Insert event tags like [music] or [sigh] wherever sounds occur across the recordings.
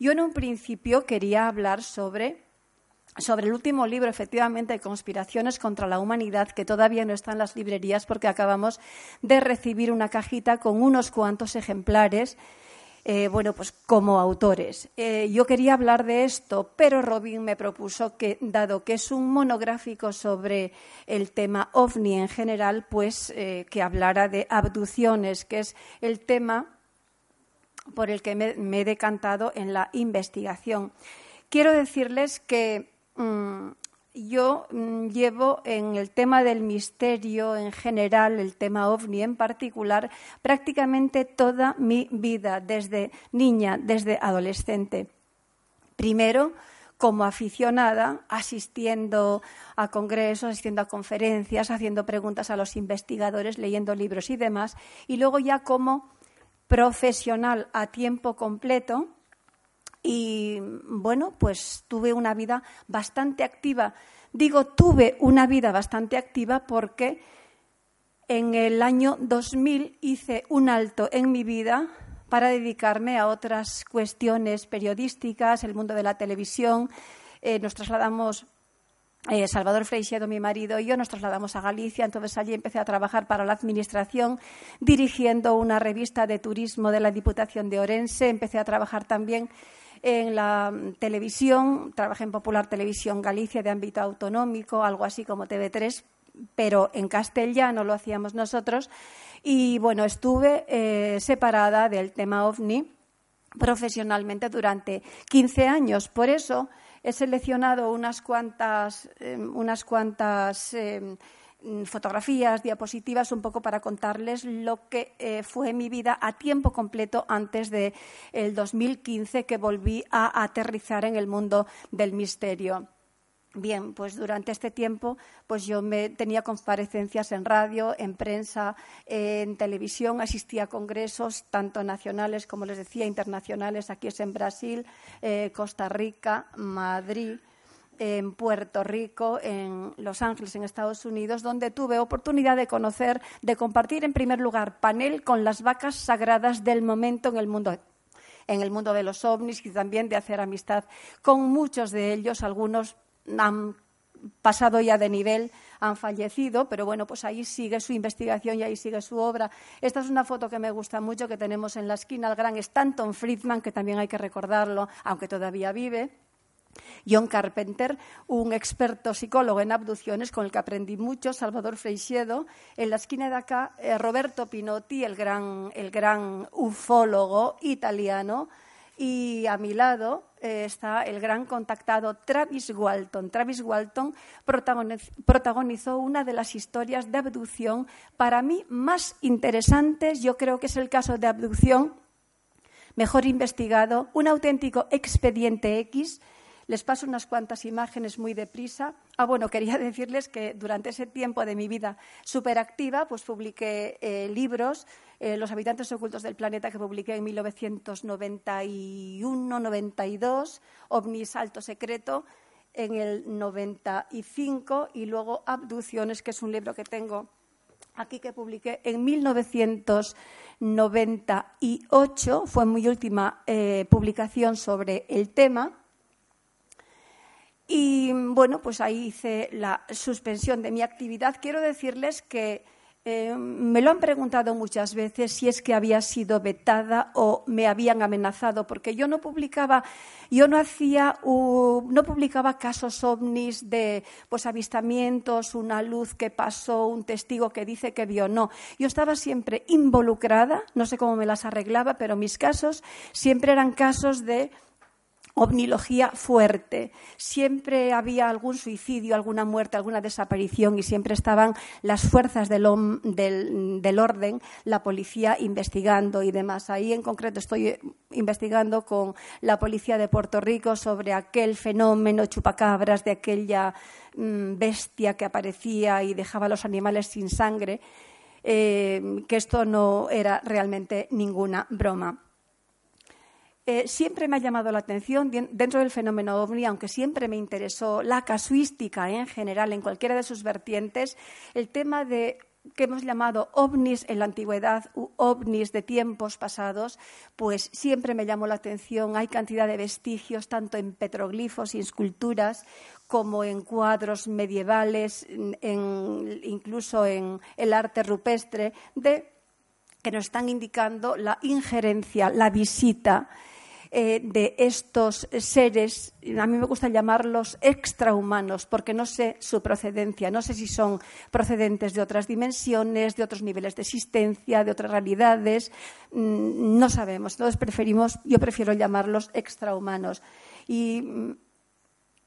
Yo en un principio quería hablar sobre, sobre el último libro, efectivamente, de conspiraciones contra la humanidad, que todavía no está en las librerías porque acabamos de recibir una cajita con unos cuantos ejemplares eh, bueno, pues como autores. Eh, yo quería hablar de esto, pero Robin me propuso que, dado que es un monográfico sobre el tema ovni en general, pues eh, que hablara de abducciones, que es el tema por el que me, he decantado en la investigación. Quiero decirles que mm, yo mm, llevo en el tema del misterio en general, el tema ovni en particular, prácticamente toda mi vida, desde niña, desde adolescente. Primero, como aficionada, asistiendo a congresos, asistiendo a conferencias, haciendo preguntas a los investigadores, leyendo libros y demás, y luego ya como profesional a tiempo completo, y bueno, pues tuve una vida bastante activa. Digo, tuve una vida bastante activa porque en el año 2000 hice un alto en mi vida para dedicarme a otras cuestiones periodísticas, el mundo de la televisión. Eh, nos trasladamos, eh, Salvador Freixedo, mi marido, y yo nos trasladamos a Galicia. Entonces allí empecé a trabajar para la Administración, dirigiendo una revista de turismo de la Diputación de Orense. Empecé a trabajar también en la televisión, trabajé en Popular Televisión Galicia de ámbito autonómico, algo así como TV3, pero en castellano lo hacíamos nosotros. Y bueno, estuve eh, separada del tema ovni profesionalmente durante 15 años. Por eso he seleccionado unas cuantas, em, unas cuantas em, Mm, fotografías, diapositivas, un poco para contarles lo que eh, fue mi vida a tiempo completo antes de 2015 que volví a aterrizar en el mundo del misterio. Bien, pues durante este tiempo pues yo me tenía comparecencias en radio, en prensa, en televisión, asistía a congresos tanto nacionales como les decía internacionales. Aquí es en Brasil, eh, Costa Rica, Madrid, en Puerto Rico, en Los Ángeles, en Estados Unidos, donde tuve oportunidad de conocer, de compartir en primer lugar panel con las vacas sagradas del momento en el mundo en el mundo de los ovnis y también de hacer amistad con muchos de ellos. Algunos han pasado ya de nivel, han fallecido, pero bueno, pues ahí sigue su investigación y ahí sigue su obra. Esta es una foto que me gusta mucho que tenemos en la esquina, el gran Stanton Friedman, que también hay que recordarlo, aunque todavía vive John Carpenter, un experto psicólogo en abducciones con el que aprendí mucho, Salvador Freixedo, en la esquina de acá, eh, Roberto Pinotti, el gran, ufólogo italiano, y a mi lado eh, está el gran contactado Travis Walton. Travis Walton protagonizó una de las historias de abducción para mí más interesantes. Yo creo que es el caso de abducción mejor investigado, un auténtico expediente X les paso unas cuantas imágenes muy deprisa. Ah, bueno, [laughs] quería decirles que durante ese tiempo de mi vida superactiva, pues publiqué eh, libros, eh, Los habitantes ocultos del planeta, que publiqué en 1991-92, OVNIS Alto Secreto, en el 95, y luego Abducciones, que es un libro que tengo aquí que publiqué en 1998, fue mi última eh, publicación sobre el tema. Y bueno, pues ahí hice la suspensión de mi actividad. Quiero decirles que eh, me lo han preguntado muchas veces si es que había sido vetada o me habían amenazado, porque yo no publicaba, yo no hacía, no publicaba casos ovnis de pues avistamientos, una luz que pasó, un testigo que dice que vio, no. Yo estaba siempre involucrada, no sé cómo me las arreglaba, pero mis casos siempre eran casos de ovnilogía fuerte. Siempre había algún suicidio, alguna muerte, alguna desaparición y siempre estaban las fuerzas del, orden, la policía investigando y demás. Ahí en concreto estoy investigando con la policía de Puerto Rico sobre aquel fenómeno chupacabras de aquella mm, bestia que aparecía y dejaba a los animales sin sangre. Eh, que esto no era realmente ninguna broma. Eh, siempre me ha llamado la atención dentro del fenómeno ovni, aunque siempre me interesó la casuística en general, en cualquiera de sus vertientes, el tema de que hemos llamado ovnis en la antigüedad u ovnis de tiempos pasados, pues siempre me llamó la atención. Hay cantidad de vestigios, tanto en petroglifos y esculturas, como en cuadros medievales, incluso en el arte rupestre, de, que nos están indicando la injerencia, la visita eh, de estos seres, a mí me gusta llamarlos extrahumanos, porque no sé su procedencia, no sé si son procedentes de otras dimensiones, de otros niveles de existencia, de otras realidades, mm, no sabemos. Entonces preferimos, yo prefiero llamarlos extrahumanos. Y mm,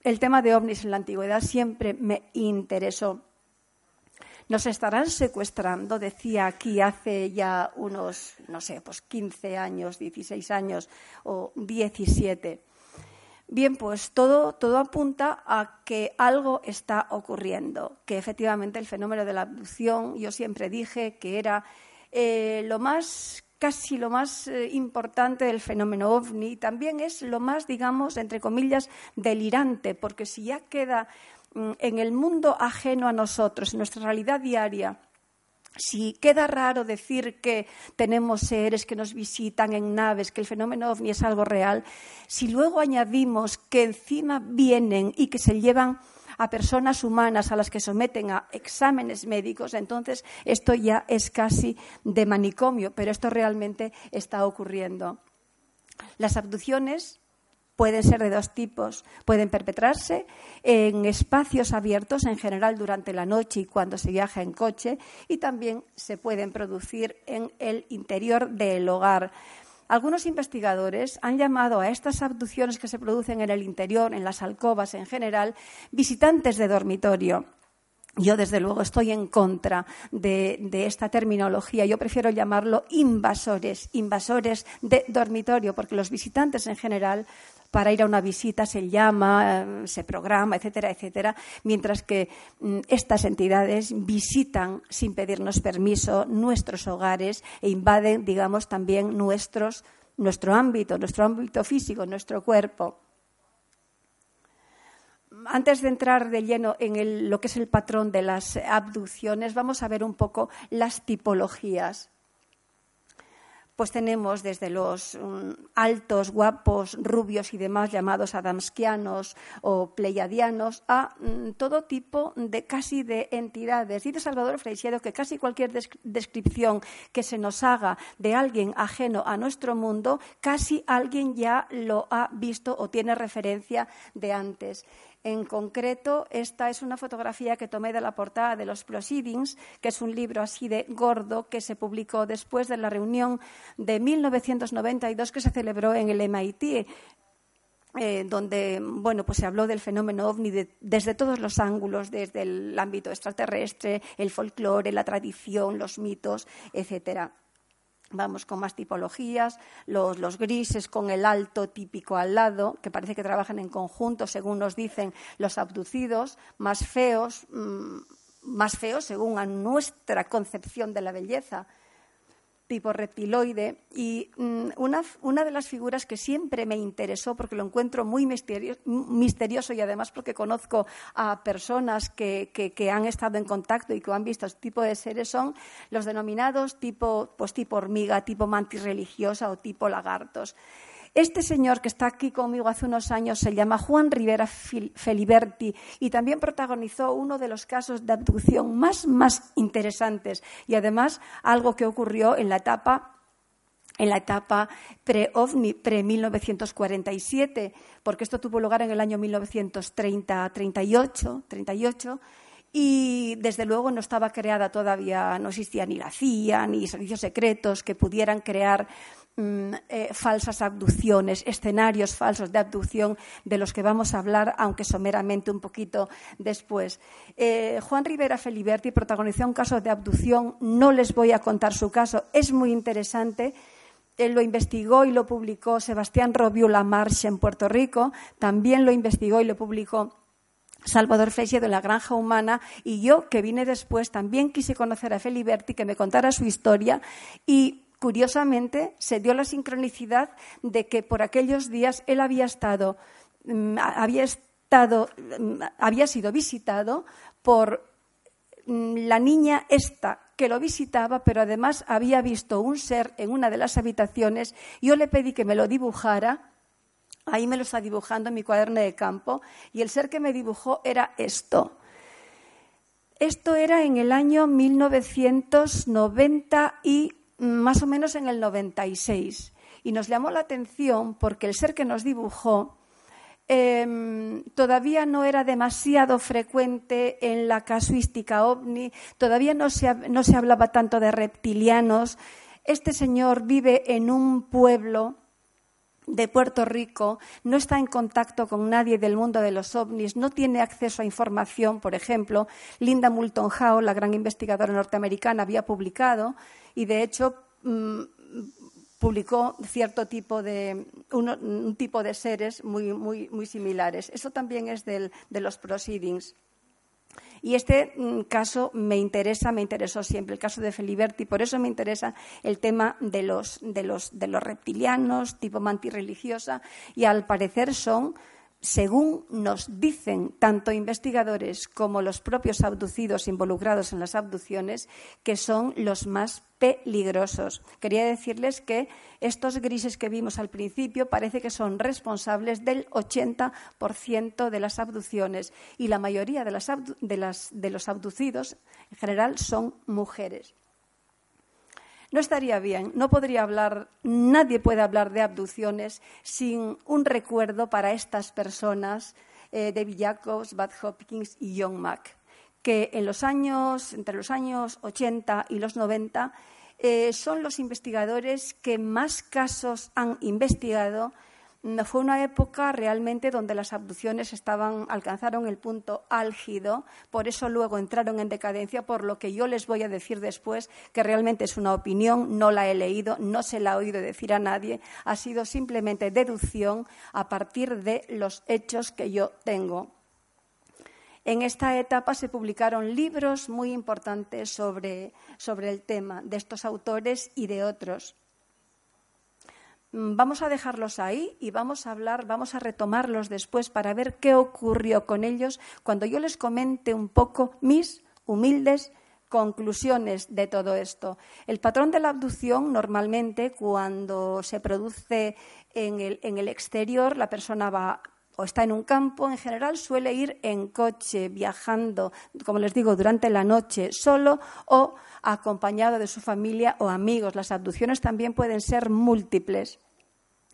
el tema de ovnis en la antigüedad siempre me interesó. Nos estarán secuestrando, decía aquí hace ya unos, no sé, pues 15 años, 16 años o 17. Bien, pues todo, todo apunta a que algo está ocurriendo, que efectivamente el fenómeno de la abducción, yo siempre dije que era eh, lo más casi lo más eh, importante del fenómeno ovni, también es lo más, digamos, entre comillas, delirante, porque si ya queda en el mundo ajeno a nosotros, en nuestra realidad diaria, si queda raro decir que tenemos seres que nos visitan en naves, que el fenómeno ovni es algo real, si luego añadimos que encima vienen y que se llevan a personas humanas a las que someten a exámenes médicos, entonces esto ya es casi de manicomio, pero esto realmente está ocurriendo. Las abducciones pueden ser de dos tipos. Pueden perpetrarse en espacios abiertos, en general durante la noche y cuando se viaja en coche, y también se pueden producir en el interior del hogar. Algunos investigadores han llamado a estas abducciones que se producen en el interior, en las alcobas en general, visitantes de dormitorio. Yo, desde luego, estoy en contra de, esta terminología. Yo prefiero llamarlo invasores, invasores de dormitorio, porque los visitantes en general para ir a una visita se llama, eh, se programa, etcétera, etcétera, mientras que mm, estas entidades visitan sin pedirnos permiso nuestros hogares e invaden, digamos, también nuestros, nuestro ámbito, nuestro ámbito físico, nuestro cuerpo. Antes de entrar de lleno en lo que es el patrón de las abducciones, vamos a ver un poco las tipologías pues tenemos desde los mm, altos, guapos, rubios y demás llamados adamskianos o pleiadianos a mm, todo tipo de casi de entidades. Dice Salvador Freixedo que casi cualquier descripción que se nos haga de alguien ajeno a nuestro mundo, casi alguien ya lo ha visto o tiene referencia de antes. En concreto, esta es una fotografía que tomé de la portada de los Proceedings, que es un libro así de gordo que se publicó después de la reunión de 1992 que se celebró en el MIT. Eh, donde bueno, pues se habló del fenómeno ovni desde todos los ángulos, desde el ámbito extraterrestre, el folclore, la tradición, los mitos, etcétera. Vamos con más tipologías, los, grises con el alto típico al lado, que parece que trabajan en conjunto, según nos dicen los abducidos, más feos, mm, más feos según a nuestra concepción de la belleza, tipo reptiloide. Y mm, una, de las figuras que siempre me interesó, porque lo encuentro muy misterioso y además porque conozco a personas que, han estado en contacto y que han visto este tipo de seres, son los denominados tipo, pues, tipo hormiga, tipo mantis religiosa o tipo lagartos. Este señor que está aquí conmigo hace unos años se llama Juan Rivera Feliberti y también protagonizó uno de los casos de abducción más, más interesantes y además algo que ocurrió en la etapa en la etapa pre-OVNI, pre-1947, porque esto tuvo lugar en el año 1930-38, 38, y desde luego no estaba creada todavía, no existía ni la CIA ni servicios secretos que pudieran crear mm, eh, falsas abducciones, escenarios falsos de abducción de los que vamos a hablar, aunque someramente un poquito después. Eh, Juan Rivera Feliberti protagonizó un caso de abducción, no les voy a contar su caso, es muy interesante. Él lo investigó y lo publicó Sebastián Robiu Lamarche en Puerto Rico, también lo investigó y lo publicó Salvador Feixe de la Granja Humana y yo, que vine después, también quise conocer a Feliberti, que me contara su historia y curiosamente se dio la sincronicidad de que por aquellos días él había estado, mm, había estado, mm, había sido visitado por mm, la niña esta que lo visitaba, pero además había visto un ser en una de las habitaciones. Yo le pedí que me lo dibujara Ahí me lo está dibujando en mi cuaderno de campo y el ser que me dibujó era esto. Esto era en el año 1990 y más o menos en el 96. Y nos llamó la atención porque el ser que nos dibujó em, todavía no era demasiado frecuente en la casuística ovni, todavía no se, no se hablaba tanto de reptilianos. Este señor vive en un pueblo de Puerto Rico no está en contacto con nadie del mundo de los ovnis, no tiene acceso a información, por ejemplo, Linda Moulton Howe, la gran investigadora norteamericana, había publicado y de hecho mm, publicó cierto tipo de un tipo de seres muy, muy, muy similares. Eso también es del, de los proceedings. Y este mm, caso me interesa, me interesó siempre, el caso de Feliberti, por eso me interesa el tema de los, de los, de los reptilianos, tipo religiosa, y al parecer son según nos dicen tanto investigadores como los propios abducidos involucrados en las abducciones, que son los más peligrosos. Quería decirles que estos grises que vimos al principio parece que son responsables del 80% de las abducciones y la mayoría de, de los abducidos en general son mujeres no estaría bien, no podría hablar, nadie puede hablar de abducciones sin un recuerdo para estas personas, eh, David Jacobs, Bud Hopkins y John Mack, que en los años, entre los años 80 y los 90 eh, son los investigadores que más casos han investigado fue una época realmente donde las abducciones estaban, alcanzaron el punto álgido, por eso luego entraron en decadencia, por lo que yo les voy a decir después, que realmente es una opinión, no la he leído, no se la he oído decir a nadie, ha sido simplemente deducción a partir de los hechos que yo tengo. En esta etapa se publicaron libros muy importantes sobre, sobre el tema de estos autores y de otros. Mm, vamos a dejarlos ahí y vamos a hablar, vamos a retomarlos después para ver qué ocurrió con ellos cuando yo les comente un poco mis humildes conclusiones de todo esto. El patrón de la abducción normalmente cuando se produce en el, en el exterior, la persona va o está en un campo, en general suele ir en coche, viajando, como les digo, durante la noche, solo o acompañado de su familia o amigos. Las abducciones también pueden ser múltiples.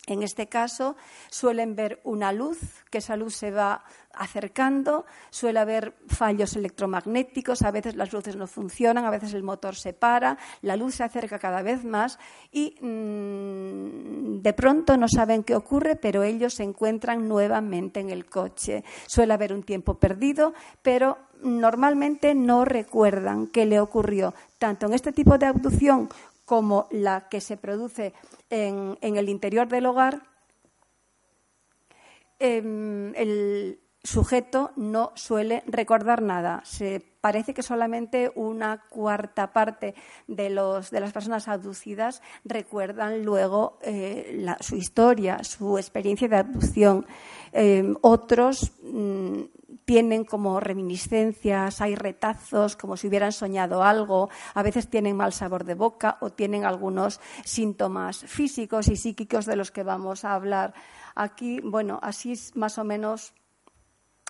En este caso suelen ver una luz, que esa luz se va acercando, suele haber fallos electromagnéticos, a veces las luces no funcionan, a veces el motor se para, la luz se acerca cada vez más y mm, de pronto no saben qué ocurre, pero ellos se encuentran nuevamente en el coche. Suele haber un tiempo perdido, pero normalmente no recuerdan qué le ocurrió, tanto en este tipo de abducción como la que se produce en, el interior del hogar, em, el sujeto no suele recordar nada. Se parece que solamente una cuarta parte de, los, de las personas abducidas recuerdan luego eh, su historia, su experiencia de abducción. Em, otros mm, tienen como reminiscencias, hay retazos, como si hubieran soñado algo, a veces tienen mal sabor de boca o tienen algunos síntomas físicos y psíquicos de los que vamos a hablar aquí. Bueno, así es más o menos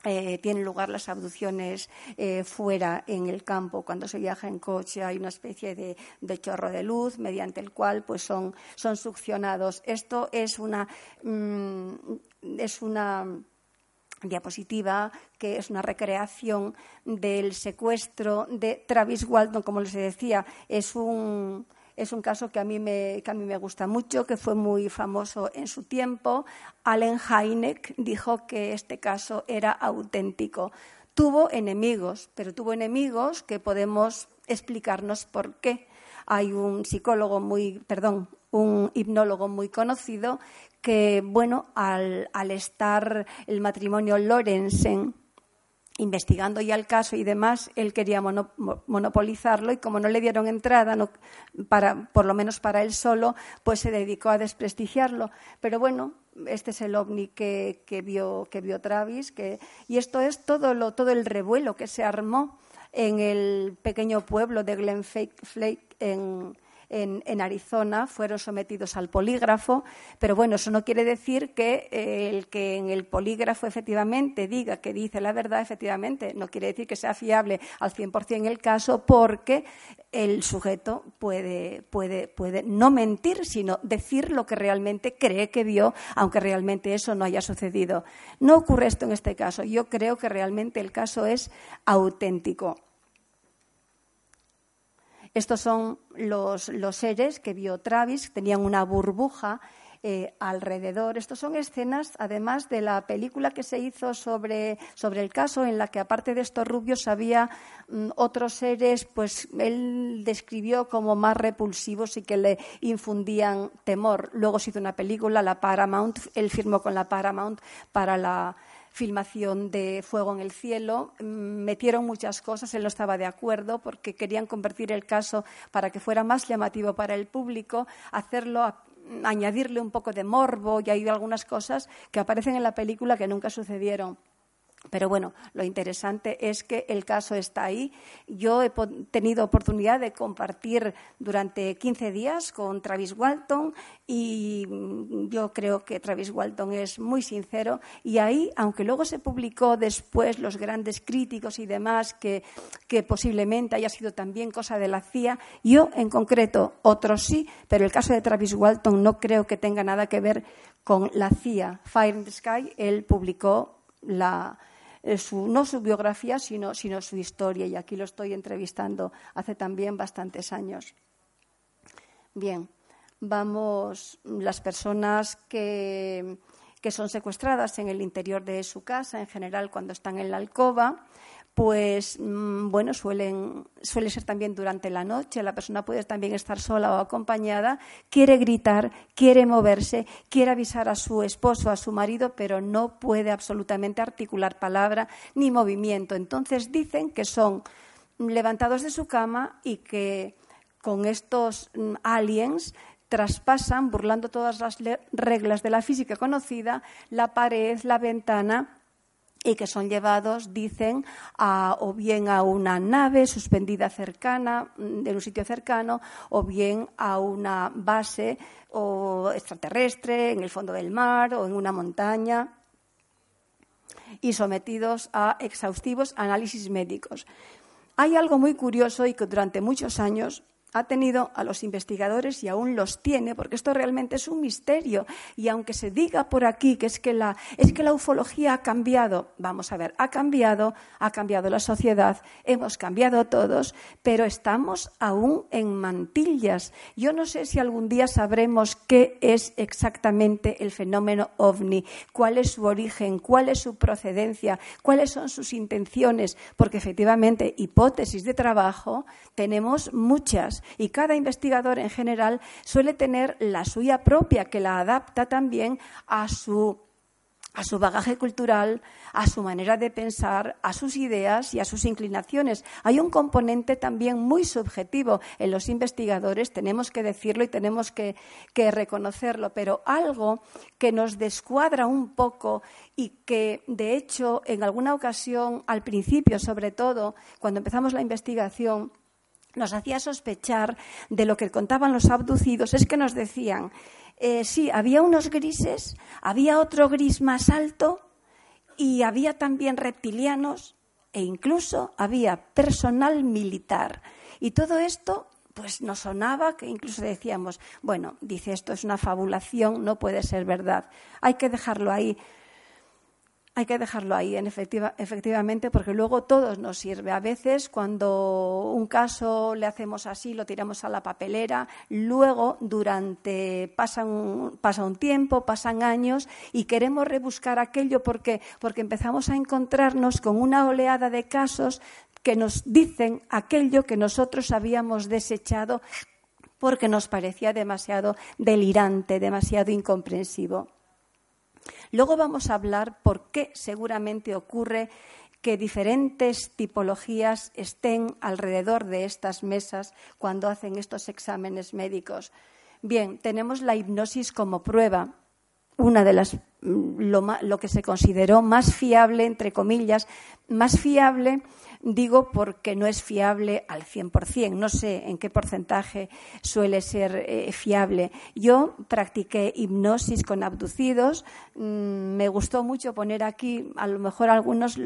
eh, tienen lugar las abducciones eh, fuera en el campo. Cuando se viaja en coche hay una especie de, chorro de luz mediante el cual pues son, succionados. Esto es una, mm, es una diapositiva que es una recreación del secuestro de Travis Walton, como les decía, es un es un caso que a, mí me, que a mí me gusta mucho, que fue muy famoso en su tiempo. Allen Hynek dijo que este caso era auténtico. Tuvo enemigos, pero tuvo enemigos que podemos explicarnos por qué. Hay un psicólogo muy, perdón, un hipnólogo muy conocido que, bueno, al, al estar el matrimonio Lorenzen investigando ya el caso y demás, él quería monopolizarlo y como no le dieron entrada, para, por lo menos para él solo, pues se dedicó a desprestigiarlo. Pero bueno, este es el ovni que, vio, que vio Travis, que, y esto es todo, lo, todo el revuelo que se armó en el pequeño pueblo de Glen Flake en, en, Arizona fueron sometidos al polígrafo, pero bueno, eso no quiere decir que eh, el que en el polígrafo efectivamente diga que dice la verdad, efectivamente, no quiere decir que sea fiable al 100% el caso, porque el sujeto puede, puede, puede no mentir, sino decir lo que realmente cree que vio, aunque realmente eso no haya sucedido. No ocurre esto en este caso. Yo creo que realmente el caso es auténtico. Estos son los, seres que vio Travis, tenían una burbuja eh, alrededor. Estos son escenas, además de la película que se hizo sobre, el caso, en la que aparte de estos rubios había mm, otros seres, pues él describió como más repulsivos y que le infundían temor. Luego se hizo una película, la Paramount, él firmó con la Paramount para la filmación de Fuego en el Cielo. Mm, metieron muchas cosas, él no estaba de acuerdo porque querían convertir el caso para que fuera más llamativo para el público, hacerlo añadirle un poco de morbo y hay algunas cosas que aparecen en la película que nunca sucedieron. Pero bueno, lo interesante es que el caso está ahí. Yo he tenido oportunidad de compartir durante 15 días con Travis Walton y mm, yo creo que Travis Walton es muy sincero y ahí, aunque luego se publicó después los grandes críticos y demás, que, que posiblemente haya sido también cosa de la CIA, yo en concreto, otros sí, pero el caso de Travis Walton no creo que tenga nada que ver con la CIA. Fire in the Sky, él publicó la, eh, no su biografía, sino, sino su historia. Y aquí lo estoy entrevistando hace también bastantes años. Bien, vamos, las personas que, que son secuestradas en el interior de su casa, en general cuando están en la alcoba, pues mm, bueno, suelen, suele ser también durante la noche, la persona puede también estar sola o acompañada, quiere gritar, quiere moverse, quiere avisar a su esposo, a su marido, pero no puede absolutamente articular palabra ni movimiento. Entonces dicen que son levantados de su cama y que con estos mm, aliens traspasan, burlando todas las reglas de la física conocida, la pared, la ventana y que son llevados, dicen, o bien a una nave suspendida cercana, mm, en un sitio cercano, o bien a una base extraterrestre en el fondo del mar o en una montaña y sometidos a exhaustivos análisis médicos. Hay algo muy curioso y que durante muchos años ha tenido a los investigadores y aún los tiene, porque esto realmente es un misterio. Y aunque se diga por aquí que es que la, es que la ufología ha cambiado, vamos a ver, ha cambiado, ha cambiado la sociedad, hemos cambiado todos, pero estamos aún en mantillas. Yo no sé si algún día sabremos qué es exactamente el fenómeno ovni, cuál es su origen, cuál es su procedencia, cuáles son sus intenciones, porque efectivamente hipótesis de trabajo tenemos muchas y cada investigador en general suele tener la suya propia que la adapta también a su a su bagaje cultural, a su manera de pensar, a sus ideas y a sus inclinaciones. Hay un componente también muy subjetivo en los investigadores, tenemos que decirlo y tenemos que, que reconocerlo, pero algo que nos descuadra un poco y que, de hecho, en alguna ocasión, al principio, sobre todo, cuando empezamos la investigación, nos hacía sospechar de lo que contaban los abducidos es que nos decían, eh, sí, había unos grises, había otro gris más alto y había también reptilianos e incluso había personal militar. Y todo esto pues nos sonaba que incluso decíamos, bueno, dice esto es una fabulación, no puede ser verdad. Hay que dejarlo ahí. Hay que dejarlo ahí, en efectiva, efectivamente, porque luego todo nos sirve. A veces, cuando un caso le hacemos así, lo tiramos a la papelera, luego, durante pasa un, pasa un tiempo, pasan años y queremos rebuscar aquello porque, porque empezamos a encontrarnos con una oleada de casos que nos dicen aquello que nosotros habíamos desechado porque nos parecía demasiado delirante, demasiado incomprensivo. Luego vamos a hablar por qué seguramente ocurre que diferentes tipologías estén alrededor de estas mesas cuando hacen estos exámenes médicos. Bien, tenemos la hipnosis como prueba, una de las mm, lo, lo que se consideró más fiable, entre comillas, más fiable Digo porque no es fiable al 100%. No sé en qué porcentaje suele ser eh, fiable. Yo practiqué hipnosis con abducidos. Mm, me gustó mucho poner aquí, a lo mejor algunos,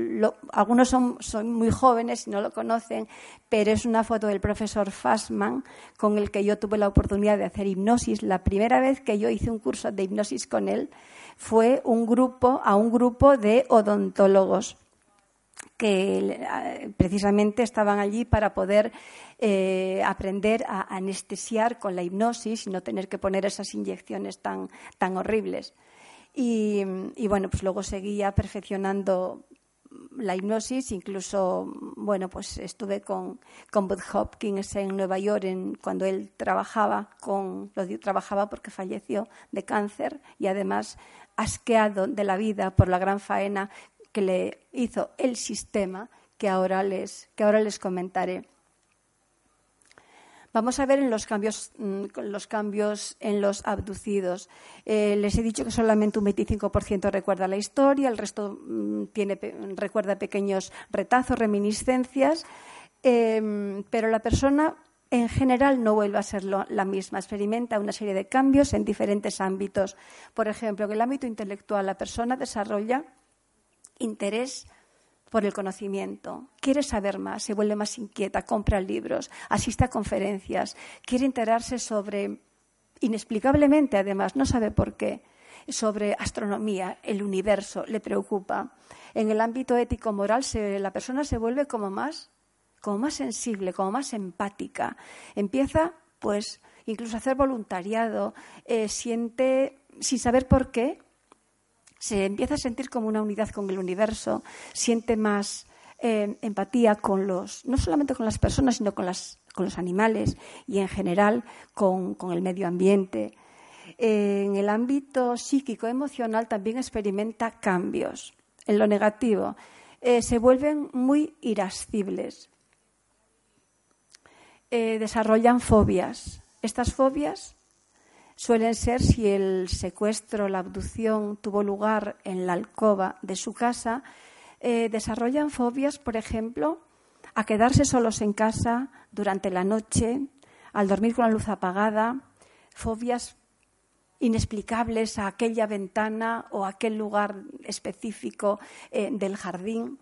algunos son, son, muy jóvenes y no lo conocen, pero es una foto del profesor Fassman con el que yo tuve la oportunidad de hacer hipnosis. La primera vez que yo hice un curso de hipnosis con él fue un grupo, a un grupo de odontólogos que precisamente estaban allí para poder eh, aprender a anestesiar con la hipnosis y no tener que poner esas inyecciones tan, tan horribles. Y, bueno, pues luego seguía perfeccionando la hipnosis, incluso, bueno, pues estuve con, con Bud Hopkins en Nueva York en, cuando él trabajaba con, lo trabajaba porque falleció de cáncer y además asqueado de la vida por la gran faena que le hizo el sistema que ahora les, que ahora les comentaré. Vamos a ver en los cambios, mm, los cambios en los abducidos. Eh, les he dicho que solamente un 25% recuerda la historia, el resto mm, tiene, recuerda pequeños retazos, reminiscencias, em, pero la persona en general no vuelve a ser la misma, experimenta una serie de cambios en diferentes ámbitos. Por ejemplo, en el ámbito intelectual la persona desarrolla interés por el conocimiento, quiere saber más, se vuelve más inquieta, compra libros, asiste a conferencias, quiere enterarse sobre, inexplicablemente además, no sabe por qué, sobre astronomía, el universo, le preocupa. En el ámbito ético-moral la persona se vuelve como más, como más sensible, como más empática. Empieza, pues, incluso a hacer voluntariado, eh, siente, sin saber por qué, se empieza a sentir como una unidad con el universo, siente más eh, empatía con los, no solamente con las personas, sino con, las, con los animales y en general con, el medio ambiente. en el ámbito psíquico-emocional también experimenta cambios. En lo negativo, eh, se vuelven muy irascibles. Eh, desarrollan fobias. Estas fobias suelen ser si el secuestro, la abducción tuvo lugar en la alcoba de su casa, eh, desarrollan fobias, por ejemplo, a quedarse solos en casa durante la noche, al dormir con la luz apagada, fobias inexplicables a aquella ventana o a aquel lugar específico eh, del jardín.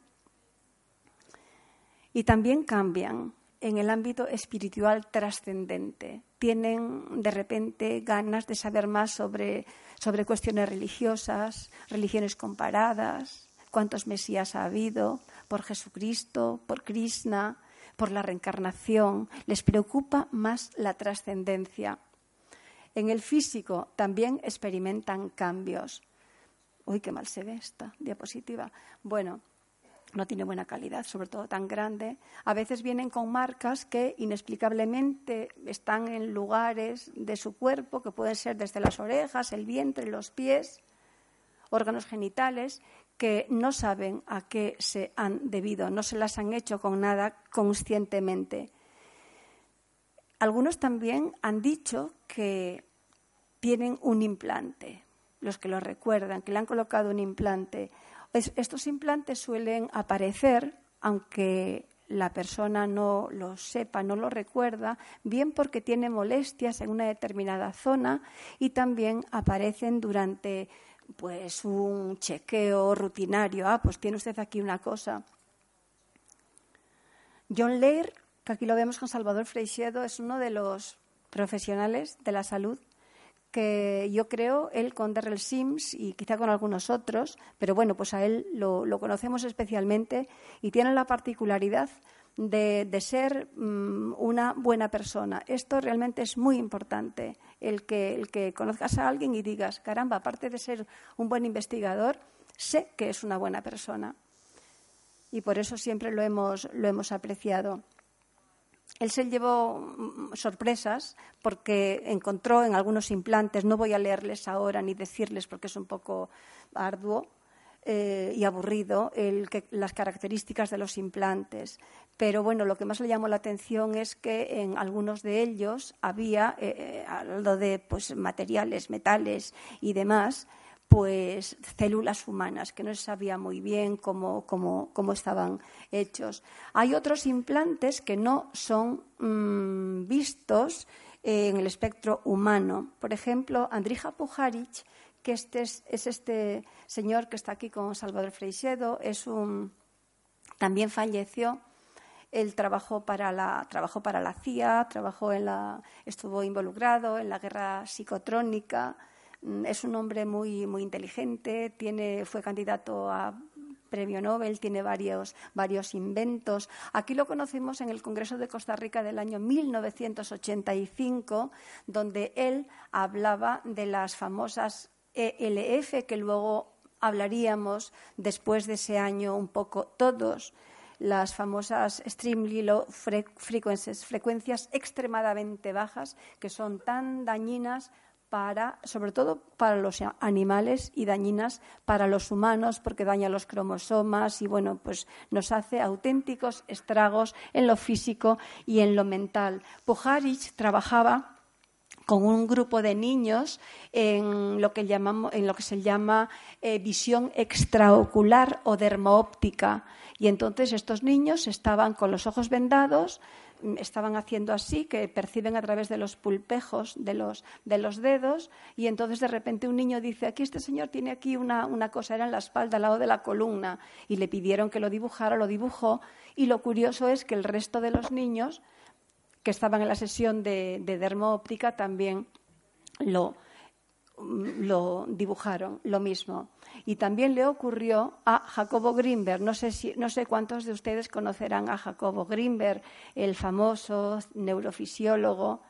Y también cambian en el ámbito espiritual trascendente. Tienen de repente ganas de saber más sobre, sobre cuestiones religiosas, religiones comparadas, cuántos mesías ha habido, por Jesucristo, por Krishna, por la reencarnación. Les preocupa más la trascendencia. En el físico también experimentan cambios. Uy, qué mal se ve esta diapositiva. Bueno, no tiene buena calidad, sobre todo tan grande. A veces vienen con marcas que inexplicablemente están en lugares de su cuerpo, que pueden ser desde las orejas, el vientre, los pies, órganos genitales, que no saben a qué se han debido, no se las han hecho con nada conscientemente. Algunos también han dicho que tienen un implante, los que lo recuerdan, que le han colocado un implante estos implantes suelen aparecer, aunque la persona no lo sepa, no lo recuerda, bien porque tiene molestias en una determinada zona y también aparecen durante pues un chequeo rutinario. Ah, pues tiene usted aquí una cosa. John Leir, que aquí lo vemos con Salvador Freixedo, es uno de los profesionales de la salud que yo creo, él con Darrell Sims y quizá con algunos otros, pero bueno, pues a él lo, conocemos especialmente y tiene la particularidad de, ser mm, una buena persona. Esto realmente es muy importante, el que, el que conozcas a alguien y digas, caramba, aparte de ser un buen investigador, sé que es una buena persona. Y por eso siempre lo hemos, lo hemos apreciado. Él se llevó mm, sorpresas porque encontró en algunos implantes, no voy a leerles ahora ni decirles porque es un poco arduo eh, y aburrido las características de los implantes. Pero bueno, lo que más le llamó la atención es que en algunos de ellos había, eh, eh de pues, materiales, metales y demás, pues células humanas, que no se sabía muy bien cómo, estaban hechos. Hay otros implantes que no son mm, vistos en el espectro humano. Por ejemplo, Andrija Pujaric, que este es, este señor que está aquí con Salvador Freixedo, es un, también falleció. Él trabajó para la, trabajó para la CIA, trabajó en la, estuvo involucrado en la guerra psicotrónica, es un hombre muy, muy inteligente, tiene, fue candidato a premio Nobel, tiene varios, varios inventos. Aquí lo conocemos en el Congreso de Costa Rica del año 1985, donde él hablaba de las famosas ELF, que luego hablaríamos después de ese año un poco todos las famosas extremely low frequencies, frecuencias extremadamente bajas, que son tan dañinas para, sobre todo para los animales y dañinas para los humanos porque daña los cromosomas y bueno, pues nos hace auténticos estragos en lo físico y en lo mental. Pujaric trabajaba con un grupo de niños en lo que, llamamos, en lo que se llama eh, visión extraocular o dermoóptica. Y entonces estos niños estaban con los ojos vendados, estaban haciendo así, que perciben a través de los pulpejos de los, de los dedos, y entonces de repente un niño dice, aquí este señor tiene aquí una, una, cosa, era en la espalda, al lado de la columna, y le pidieron que lo dibujara, lo dibujó, y lo curioso es que el resto de los niños que estaban en la sesión de, de dermoóptica también lo, lo dibujaron, lo mismo. Y también le ocurrió a Jacobo Greenberg. No sé, si, no sé cuántos de ustedes conocerán a Jacobo Greenberg, el famoso neurofisiólogo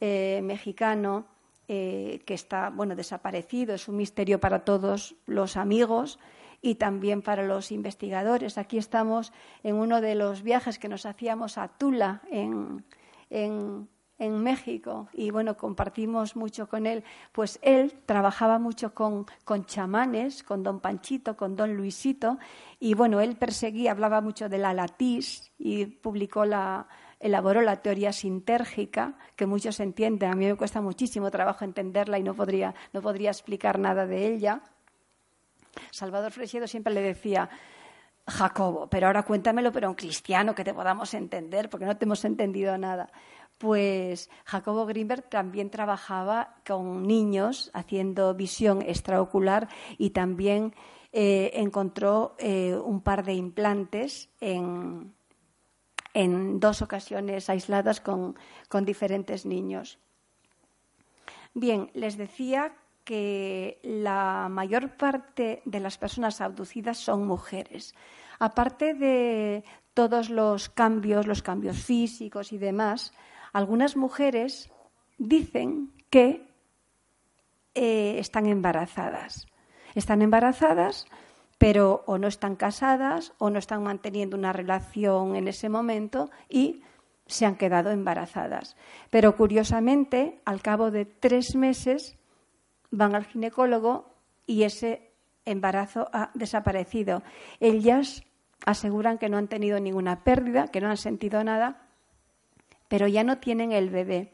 eh, mexicano eh, que está bueno, desaparecido. Es un misterio para todos los amigos y también para los investigadores. Aquí estamos en uno de los viajes que nos hacíamos a Tula, en, en en México y bueno, compartimos mucho con él, pues él trabajaba mucho con, con chamanes, con don Panchito, con don Luisito y bueno, él perseguía, hablaba mucho de la latis y publicó la, elaboró la teoría sintérgica, que muchos entienden, a mí me cuesta muchísimo trabajo entenderla y no podría, no podría explicar nada de ella. Salvador Fresiedo siempre le decía, Jacobo, pero ahora cuéntamelo, pero un cristiano que te podamos entender, porque no te hemos entendido nada pues Jacobo Greenberg también trabajaba con niños haciendo visión extraocular y también eh, encontró eh, un par de implantes en, dos ocasiones aisladas con, con diferentes niños. Bien, les decía que la mayor parte de las personas abducidas son mujeres. Aparte de todos los cambios, los cambios físicos y demás, algunas mujeres dicen que eh, están embarazadas. Están embarazadas, pero o no están casadas o no están manteniendo una relación en ese momento y se han quedado embarazadas. Pero curiosamente, al cabo de tres meses, van al ginecólogo y ese embarazo ha desaparecido. Ellas aseguran que no han tenido ninguna pérdida, que no han sentido nada pero ya no tienen el bebé.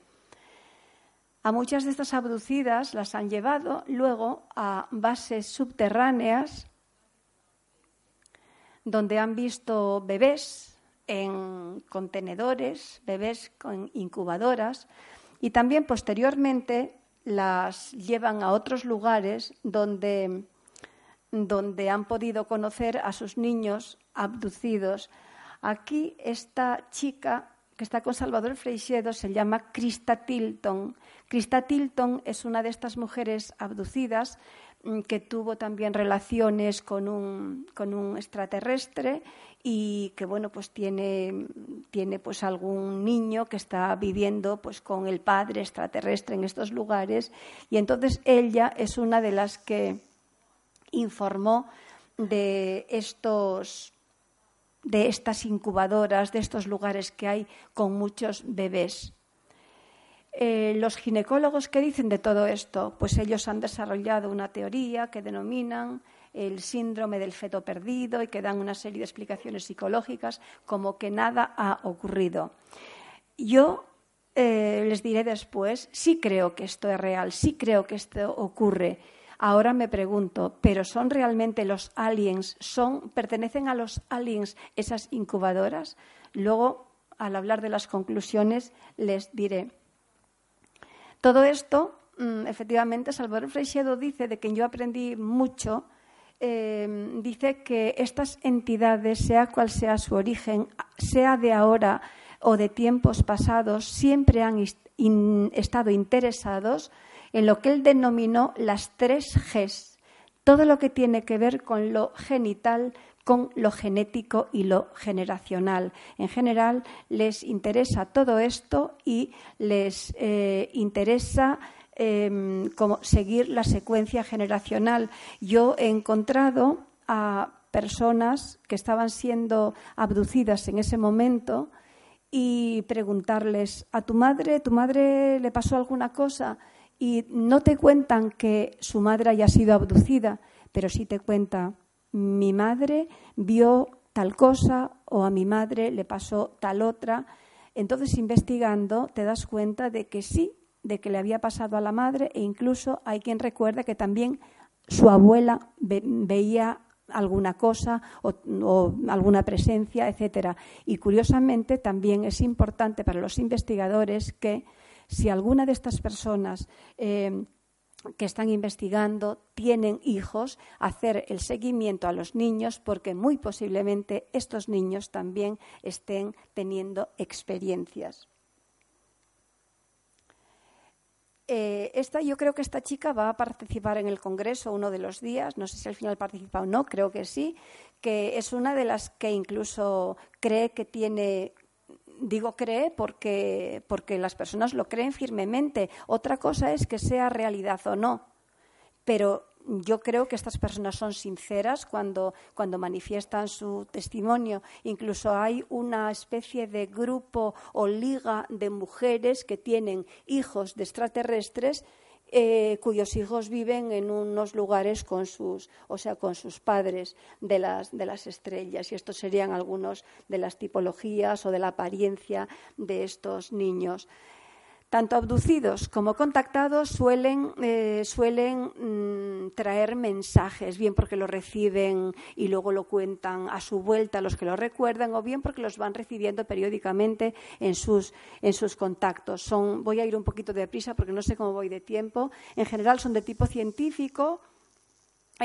A muchas de estas abducidas las han llevado luego a bases subterráneas donde han visto bebés en contenedores, bebés con incubadoras y también posteriormente las llevan a otros lugares donde, donde han podido conocer a sus niños abducidos. Aquí esta chica que está con Salvador Freixedo se llama Krista Tilton. Krista Tilton es una de estas mujeres abducidas mm, que tuvo también relaciones con un, con un extraterrestre y que bueno pues tiene, tiene pues algún niño que está viviendo pues con el padre extraterrestre en estos lugares y entonces ella es una de las que informó de estos de estas incubadoras, de estos lugares que hay con muchos bebés. Eh, los ginecólogos que dicen de todo esto, pues ellos han desarrollado una teoría que denominan el síndrome del feto perdido y que dan una serie de explicaciones psicológicas como que nada ha ocurrido. Yo eh, les diré después, sí creo que esto es real, sí creo que esto ocurre. Ahora me pregunto, ¿pero son realmente los aliens? ¿Son, ¿Pertenecen a los aliens esas incubadoras? Luego, al hablar de las conclusiones, les diré. Todo esto, mm, efectivamente, Salvador Freixedo dice de que yo aprendí mucho Em, dice que estas entidades, sea cual sea su origen, sea de ahora o de tiempos pasados, siempre han estado interesados en lo que él denominó las tres Gs, todo lo que tiene que ver con lo genital, con lo genético y lo generacional. En general, les interesa todo esto y les eh, interesa Em, como seguir la secuencia generacional. Yo he encontrado a personas que estaban siendo abducidas en ese momento y preguntarles a tu madre, ¿tu madre le pasó alguna cosa? Y no te cuentan que su madre haya sido abducida, pero sí te cuenta, mi madre vio tal cosa o a mi madre le pasó tal otra. Entonces, investigando, te das cuenta de que sí, de que le había pasado a la madre e incluso hay quien recuerda que también su abuela veía alguna cosa o, alguna presencia, etcétera. Y curiosamente también es importante para los investigadores que si alguna de estas personas eh, que están investigando tienen hijos, hacer el seguimiento a los niños porque muy posiblemente estos niños también estén teniendo experiencias. Eh, esta, yo creo que esta chica va a participar en el Congreso uno de los días, no sé si al final participa o no, creo que sí, que es una de las que incluso cree que tiene digo cree porque, porque las personas lo creen firmemente. Otra cosa es que sea realidad o no. Pero yo creo que estas personas son sinceras cuando, cuando manifiestan su testimonio. Incluso hay una especie de grupo o liga de mujeres que tienen hijos de extraterrestres eh, cuyos hijos viven en unos lugares con sus, o sea, con sus padres de las, de las estrellas. Y estos serían algunos de las tipologías o de la apariencia de estos niños. Tanto abducidos como contactados suelen, eh, suelen mm, traer mensajes, bien porque lo reciben y luego lo cuentan a su vuelta los que lo recuerdan, o bien porque los van recibiendo periódicamente en sus, en sus contactos. Son, voy a ir un poquito de prisa porque no sé cómo voy de tiempo. En general son de tipo científico,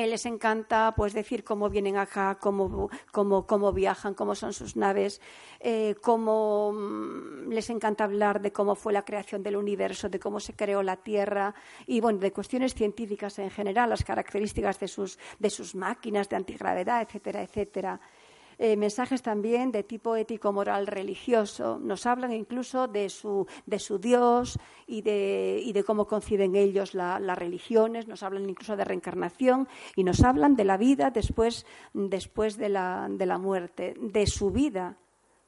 les encanta pues decir cómo vienen acá, cómo, cómo, viajan, cómo son sus naves, eh, cómo mm, les encanta hablar de cómo fue la creación del universo, de cómo se creó la Tierra y bueno, de cuestiones científicas en general, las características de sus, de sus máquinas de antigravedad, etcétera, etcétera. Eh, mensajes también de tipo ético-moral religioso. Nos hablan incluso de su, de su Dios y de, y de cómo conciben ellos las religiones, nos hablan incluso de reencarnación y nos hablan de la vida después, después de, la, de la muerte, de su vida,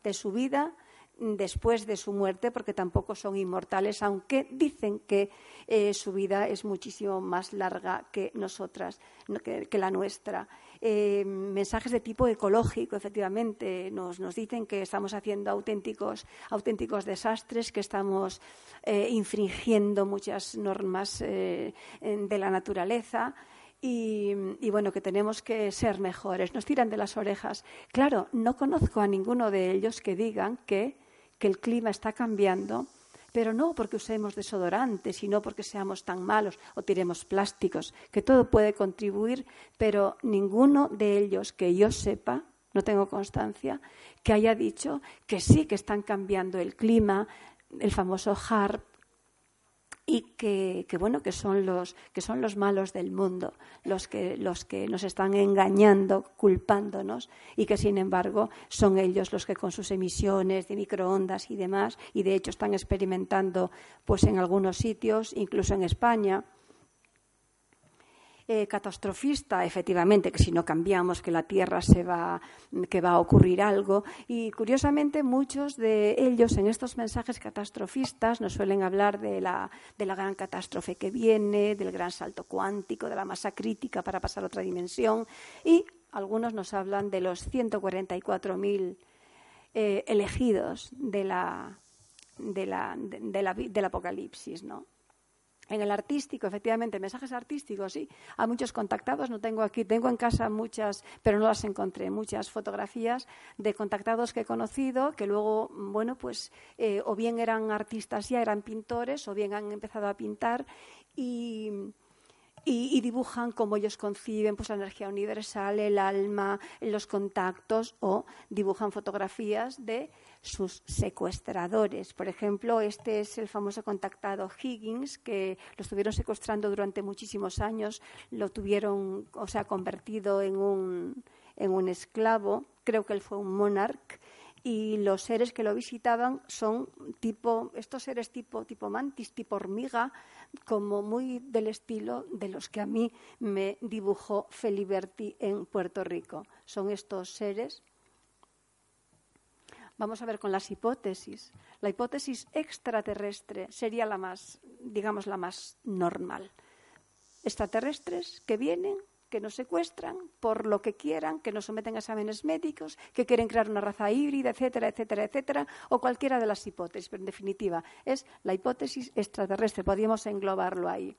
de su vida después de su muerte, porque tampoco son inmortales, aunque dicen que eh, su vida es muchísimo más larga que nosotras, que la nuestra. Eh, mensajes de tipo ecológico, efectivamente. Nos, dicen que estamos haciendo auténticos, auténticos desastres, que estamos eh, infringiendo muchas normas eh, de la naturaleza. Y, bueno, que tenemos que ser mejores. Nos tiran de las orejas. Claro, no conozco a ninguno de ellos que digan que el clima está cambiando pero no porque usemos desodorantes, sino porque seamos tan malos o tiremos plásticos, que todo puede contribuir, pero ninguno de ellos que yo sepa, no tengo constancia, que haya dicho que sí, que están cambiando el clima, el famoso HARP, y que, bueno que son los que son los malos del mundo los que los que nos están engañando culpándonos y que sin embargo son ellos los que con sus emisiones de microondas y demás y de hecho están experimentando pues en algunos sitios incluso en España eh, catastrofista, efectivamente, que si no cambiamos, que la Tierra se va, que va a ocurrir algo. Y curiosamente, muchos de ellos en estos mensajes catastrofistas nos suelen hablar de la, de la gran catástrofe que viene, del gran salto cuántico, de la masa crítica para pasar a otra dimensión. Y algunos nos hablan de los 144.000 eh, elegidos de la, de la, de la, del Apocalipsis, ¿no? En el artístico, efectivamente, mensajes artísticos, sí. Hay muchos contactados, no tengo aquí, tengo en casa muchas, pero no las encontré, muchas fotografías de contactados que he conocido, que luego, bueno, pues, eh, o bien eran artistas ya, eran pintores, o bien han empezado a pintar y y, dibujan cómo ellos conciben pues, la energía universal, el alma, los contactos o dibujan fotografías de sus secuestradores. Por ejemplo, este es el famoso contactado Higgins, que lo estuvieron secuestrando durante muchísimos años, lo tuvieron, o sea, convertido en un, en un esclavo, creo que él fue un monarca y los seres que lo visitaban son tipo estos seres tipo tipo mantis tipo hormiga como muy del estilo de los que a mí me dibujó Feliberti en Puerto Rico. Son estos seres. Vamos a ver con las hipótesis. La hipótesis extraterrestre sería la más, digamos, la más normal. Extraterrestres que vienen, que nos secuestran por lo que quieran, que nos someten a exámenes médicos, que quieren crear una raza híbrida, etcétera, etcétera, etcétera, o cualquiera de las hipótesis. Pero en definitiva, es la hipótesis extraterrestre, podríamos englobarlo ahí.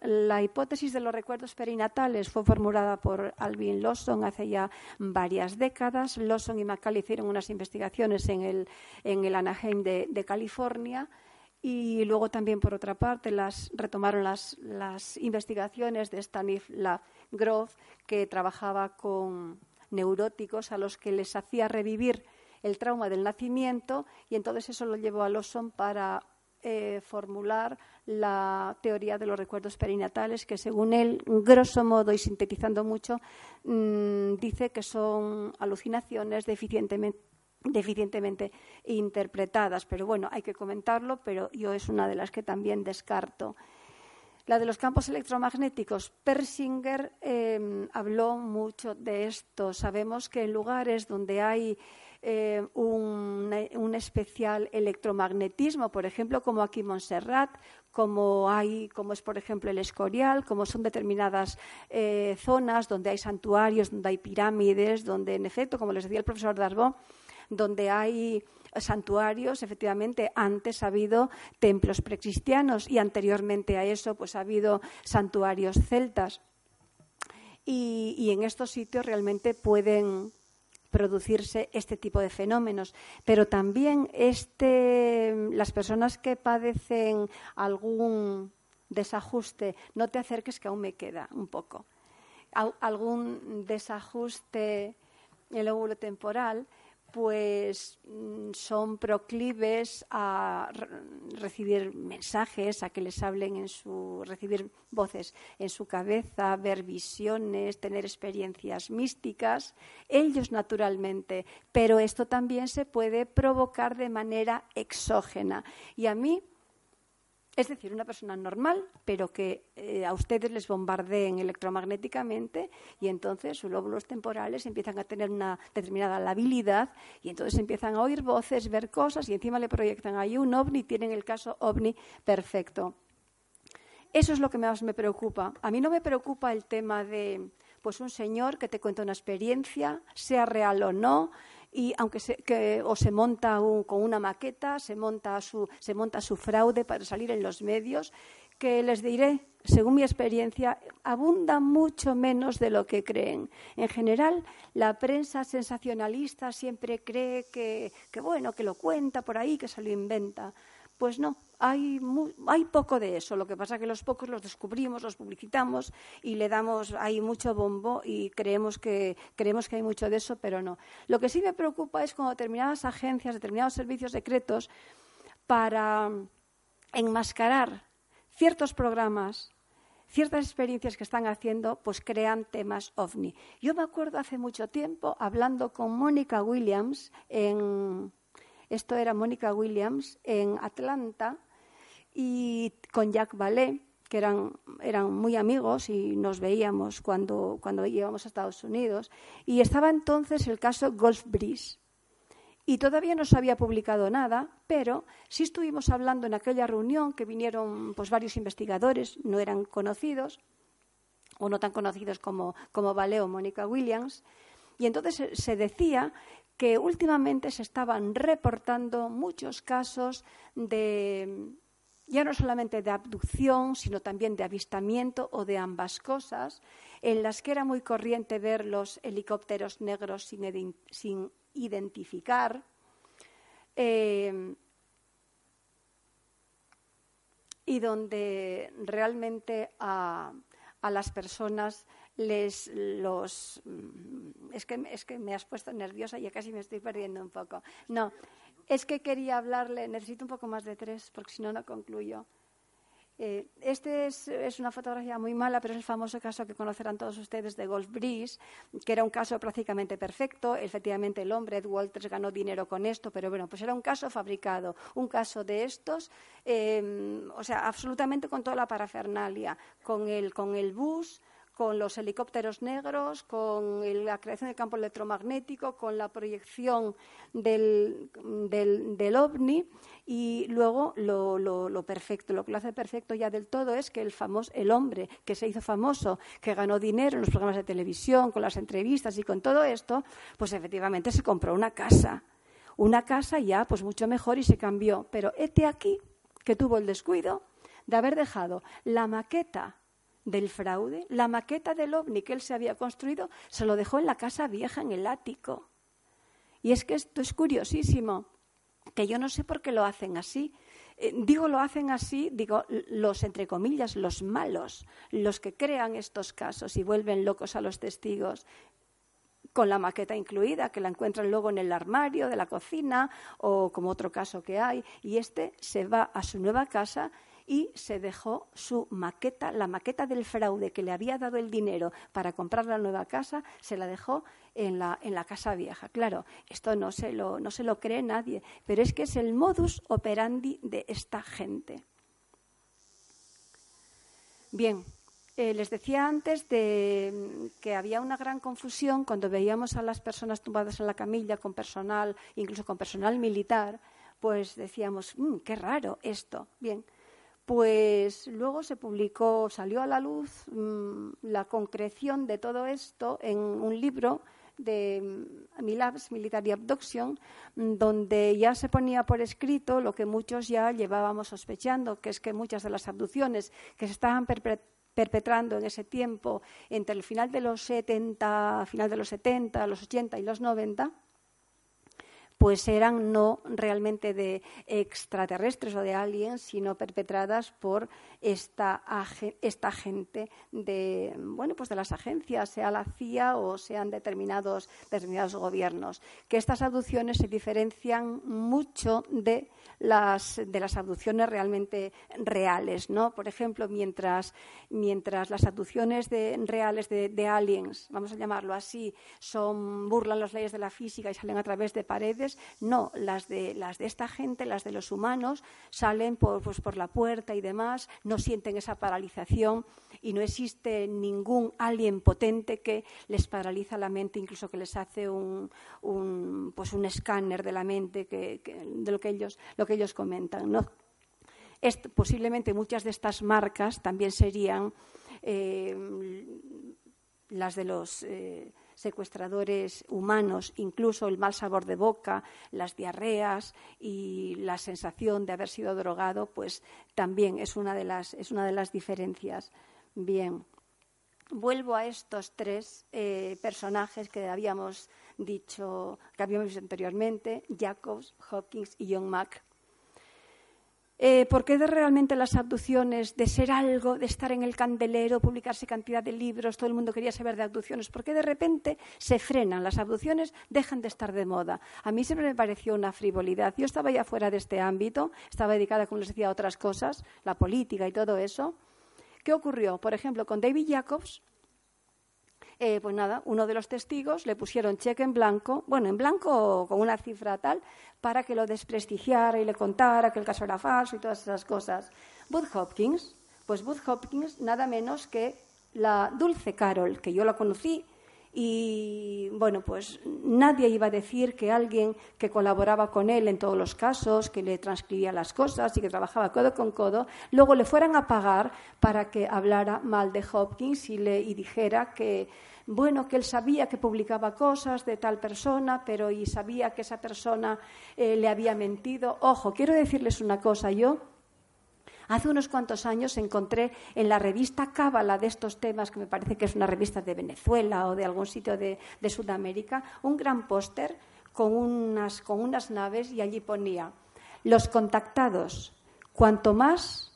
La hipótesis de los recuerdos perinatales fue formulada por Alvin Lawson hace ya varias décadas. Lawson y McCall hicieron unas investigaciones en el, en el Anaheim de California y luego también, por otra parte, las, retomaron las, las investigaciones de Stanislav Grof, que trabajaba con neuróticos a los que les hacía revivir el trauma del nacimiento y entonces eso lo llevó a Lawson para eh, formular la teoría de los recuerdos perinatales, que según él, grosso modo y sintetizando mucho, mm, dice que son alucinaciones deficientemente deficientemente interpretadas. Pero bueno, hay que comentarlo, pero yo es una de las que también descarto. La de los campos electromagnéticos, Persinger em, habló mucho de esto. Sabemos que en lugares donde hay eh, un, especial electromagnetismo, por ejemplo, como aquí Montserrat, como hay, como es por ejemplo el Escorial, como son determinadas eh, zonas donde hay santuarios, donde hay pirámides, donde en efecto, como les decía el profesor Darbó, donde hay santuarios, efectivamente, antes ha habido templos precristianos y anteriormente a eso pues ha habido santuarios celtas. Y, en estos sitios realmente pueden producirse este tipo de fenómenos. Pero también este, las personas que padecen algún desajuste, no te acerques que aún me queda un poco, algún desajuste en el óvulo temporal, pues mm, son proclives a recibir mensajes, a que les hablen en su, recibir voces en su cabeza, ver visiones, tener experiencias místicas, ellos naturalmente, pero esto también se puede provocar de manera exógena. Y a mí es decir, una persona normal, pero que eh, a ustedes les bombardeen electromagnéticamente y entonces sus lóbulos temporales empiezan a tener una determinada labilidad y entonces empiezan a oír voces, ver cosas y encima le proyectan ahí un ovni, tienen el caso ovni perfecto. Eso es lo que más me preocupa. A mí no me preocupa el tema de pues un señor que te cuenta una experiencia, sea real o no, y aunque se, que, o se monta con una maqueta, se monta, su, se monta su fraude para salir en los medios, que les diré, según mi experiencia, abunda mucho menos de lo que creen. En general, la prensa sensacionalista siempre cree que, que bueno, que lo cuenta por ahí, que se lo inventa Pues no, hay, hay poco de eso. Lo que pasa es que los pocos los descubrimos, los publicitamos y le damos ahí mucho bombo y creemos que, creemos que hay mucho de eso, pero no. Lo que sí me preocupa es cuando determinadas agencias, determinados servicios secretos, para enmascarar ciertos programas, ciertas experiencias que están haciendo, pues crean temas ovni. Yo me acuerdo hace mucho tiempo hablando con Mónica Williams en esto era Mónica Williams en Atlanta y con Jack Ballet, que eran, eran muy amigos y nos veíamos cuando, cuando íbamos a Estados Unidos. Y estaba entonces el caso Golf Breeze. Y todavía no se había publicado nada, pero sí estuvimos hablando en aquella reunión que vinieron pues, varios investigadores, no eran conocidos, o no tan conocidos como, como Ballet o Mónica Williams. Y entonces se decía que últimamente se estaban reportando muchos casos de ya no solamente de abducción, sino también de avistamiento o de ambas cosas, en las que era muy corriente ver los helicópteros negros sin, identificar. Eh, y donde realmente a las personas les los mm, es que, es que me has puesto nerviosa y ya casi me estoy perdiendo un poco. No, es que quería hablarle, necesito un poco más de tres porque si no, no concluyo. Eh, este es, es, una fotografía muy mala, pero es el famoso caso que conocerán todos ustedes de Golf Breeze, que era un caso prácticamente perfecto. Efectivamente, el hombre, Ed Walters, ganó dinero con esto, pero bueno, pues era un caso fabricado, un caso de estos, eh, o sea, absolutamente con toda la parafernalia, con el, con el bus, con los helicópteros negros, con la creación del campo electromagnético, con la proyección del, del, ovni y luego lo, perfecto, lo que lo hace perfecto ya del todo es que el, famoso, el hombre que se hizo famoso, que ganó dinero en los programas de televisión, con las entrevistas y con todo esto, pues efectivamente se compró una casa. Una casa ya pues mucho mejor y se cambió. Pero este aquí que tuvo el descuido de haber dejado la maqueta del fraude, la maqueta del ovni que él se había construido, se lo dejó en la casa vieja, en el ático. Y es que esto es curiosísimo, que yo no sé por qué lo hacen así. Eh, digo lo hacen así, digo los, entre comillas, los malos, los que crean estos casos y vuelven locos a los testigos con la maqueta incluida, que la encuentran luego en el armario de la cocina o como otro caso que hay, y este se va a su nueva casa y se dejó su maqueta, la maqueta del fraude que le había dado el dinero para comprar la nueva casa, se la dejó en la, en la casa vieja. Claro, esto no se, lo, no se lo cree nadie, pero es que es el modus operandi de esta gente. Bien, eh, les decía antes de, que había una gran confusión cuando veíamos a las personas tumbadas en la camilla con personal, incluso con personal militar, pues decíamos, mm, qué raro esto. Bien, pues luego se publicó, salió a la luz mm, la concreción de todo esto en un libro de mm, Milabs, Military Abduction, mm, donde ya se ponía por escrito lo que muchos ya llevábamos sospechando, que es que muchas de las abducciones que se estaban perpetrando en ese tiempo, entre el final de los 70, final de los 70, los 80 y los 90, pues eran no realmente de extraterrestres o de aliens, sino perpetradas por esta, esta gente de, bueno, pues de las agencias, sea la CIA o sean determinados, determinados gobiernos. Que estas abducciones se diferencian mucho de las, de las abducciones realmente reales. ¿no? Por ejemplo, mientras, mientras las abducciones reales de, de aliens, vamos a llamarlo así, son, burlan las leyes de la física y salen a través de paredes, no, las de, las de esta gente, las de los humanos, salen por, pues, por la puerta y demás, no sienten esa paralización y no existe ningún alien potente que les paraliza la mente, incluso que les hace un, pues un escáner de la mente que, de lo que ellos, lo que ellos comentan. ¿no? posiblemente muchas de estas marcas también serían eh, las de los eh, secuestradores humanos, incluso el mal sabor de boca, las diarreas y la sensación de haber sido drogado, pues también es una de las, es una de las diferencias. Bien, vuelvo a estos tres eh, personajes que habíamos dicho, que habíamos visto anteriormente, Jacobs, Hawkins y John Mack. Eh, ¿Por qué de realmente las abducciones, de ser algo, de estar en el candelero, publicarse cantidad de libros, todo el mundo quería saber de abducciones? ¿Por qué de repente se frenan? Las abducciones dejan de estar de moda. A mí siempre me pareció una frivolidad. Yo estaba ya fuera de este ámbito, estaba dedicada, como les decía, a otras cosas, la política y todo eso. ¿Qué ocurrió? Por ejemplo, con David Jacobs, eh, pues nada, uno de los testigos le pusieron cheque en blanco, bueno, en blanco con una cifra tal, para que lo desprestigiara y le contara que el caso era falso y todas esas cosas. Booth Hopkins, pues Booth Hopkins nada menos que la Dulce Carol, que yo la conocí y bueno, pues nadie iba a decir que alguien que colaboraba con él en todos los casos, que le transcribía las cosas y que trabajaba codo con codo, luego le fueran a pagar para que hablara mal de Hopkins y le y dijera que bueno, que él sabía que publicaba cosas de tal persona, pero y sabía que esa persona eh, le había mentido. Ojo, quiero decirles una cosa, yo Hace unos cuantos años encontré en la revista Cábala de estos temas, que me parece que es una revista de Venezuela o de algún sitio de, Sudamérica, un gran póster con unas, con unas naves y allí ponía, los contactados, cuanto más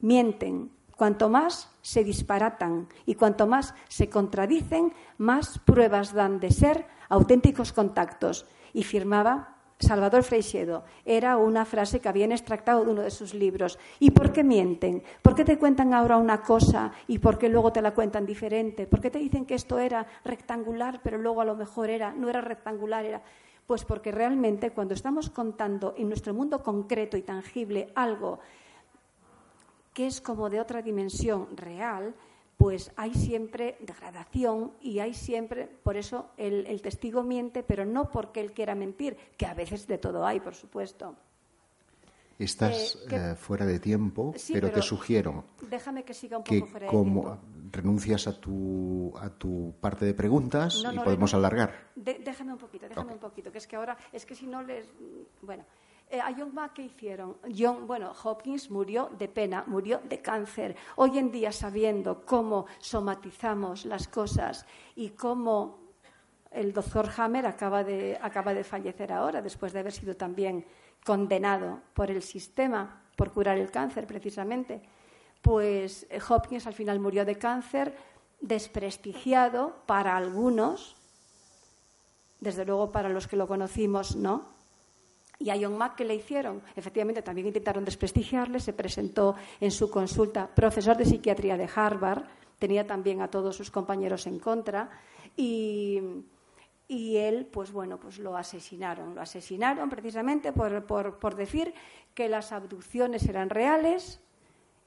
mienten, cuanto más se disparatan y cuanto más se contradicen, más pruebas dan de ser auténticos contactos. Y firmaba Salvador Freixedo. Era una frase que habían extractado de uno de sus libros. ¿Y por qué mienten? ¿Por qué te cuentan ahora una cosa y por qué luego te la cuentan diferente? ¿Por qué te dicen que esto era rectangular, pero luego a lo mejor era, no era rectangular, era. Pues porque realmente cuando estamos contando en nuestro mundo concreto y tangible algo que es como de otra dimensión real, pues hay siempre degradación y hay siempre, por eso el, testigo miente, pero no porque él quiera mentir, que a veces de todo hay, por supuesto. Estás eh, eh, fuera de tiempo, pero, te sugiero déjame que, siga un poco fuera de como tiempo. renuncias a tu, a tu parte de preguntas y podemos alargar. déjame un poquito, déjame un poquito, que es que ahora, es que si no les... Bueno, eh, a John ¿qué hicieron? John, bueno, Hopkins murió de pena, murió de cáncer. Hoy en día, sabiendo cómo somatizamos las cosas y cómo el doctor Hammer acaba de, acaba de fallecer ahora, después de haber sido también condenado por el sistema por curar el cáncer, precisamente, pues eh, Hopkins al final murió de cáncer, desprestigiado para algunos, desde luego para los que lo conocimos, no y a John Mack, ¿qué le hicieron? Efectivamente, también intentaron desprestigiarle. Se presentó en su consulta profesor de psiquiatría de Harvard. Tenía también a todos sus compañeros en contra. Y, él, pues bueno, pues lo asesinaron. Lo asesinaron precisamente por, por decir que las abducciones eran reales,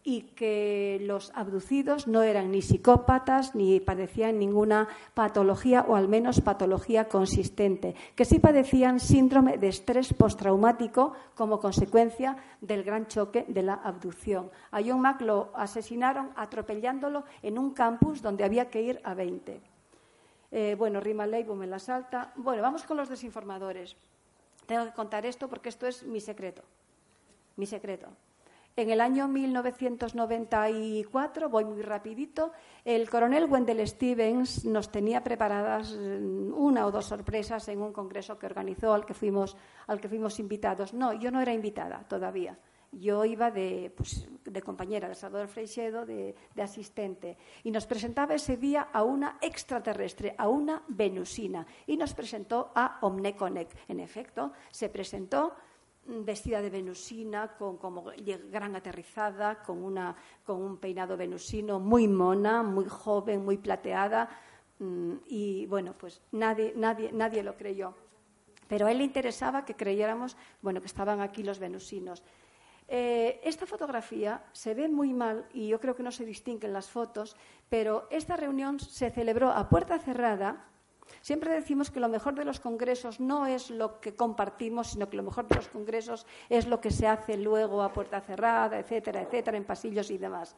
y que los abducidos no eran ni psicópatas ni padecían ninguna patología o al menos patología consistente, que sí padecían síndrome de estrés postraumático como consecuencia del gran choque de la abducción. A John Mack lo asesinaron atropellándolo en un campus donde había que ir a 20. Eh, bueno, Rima Leibo me la salta. Bueno, vamos con los desinformadores. Tengo que contar esto porque esto es mi secreto. Mi secreto. En el año 1994, voy muy rapidito, el coronel Wendell Stevens nos tenía preparadas mm, una o dos sorpresas en un congreso que organizó al que fuimos, al que fuimos invitados. No, yo no era invitada todavía. Yo iba de, pues, de compañera de Salvador Freixedo, de, de, asistente, y nos presentaba ese día a una extraterrestre, a una venusina, y nos presentó a Omneconek. En efecto, se presentó vestida de venusina, con como gran aterrizada, con, una, con un peinado venusino, muy mona, muy joven, muy plateada. Mm, y bueno, pues nadie, nadie, nadie lo creyó. Pero a él le interesaba que creyéramos bueno, que estaban aquí los venusinos. Eh, esta fotografía se ve muy mal y yo creo que no se distinguen las fotos, pero esta reunión se celebró a puerta cerrada Siempre decimos que lo mejor de los congresos no es lo que compartimos, sino que lo mejor de los congresos es lo que se hace luego a puerta cerrada, etcétera, etcétera, en pasillos y demás.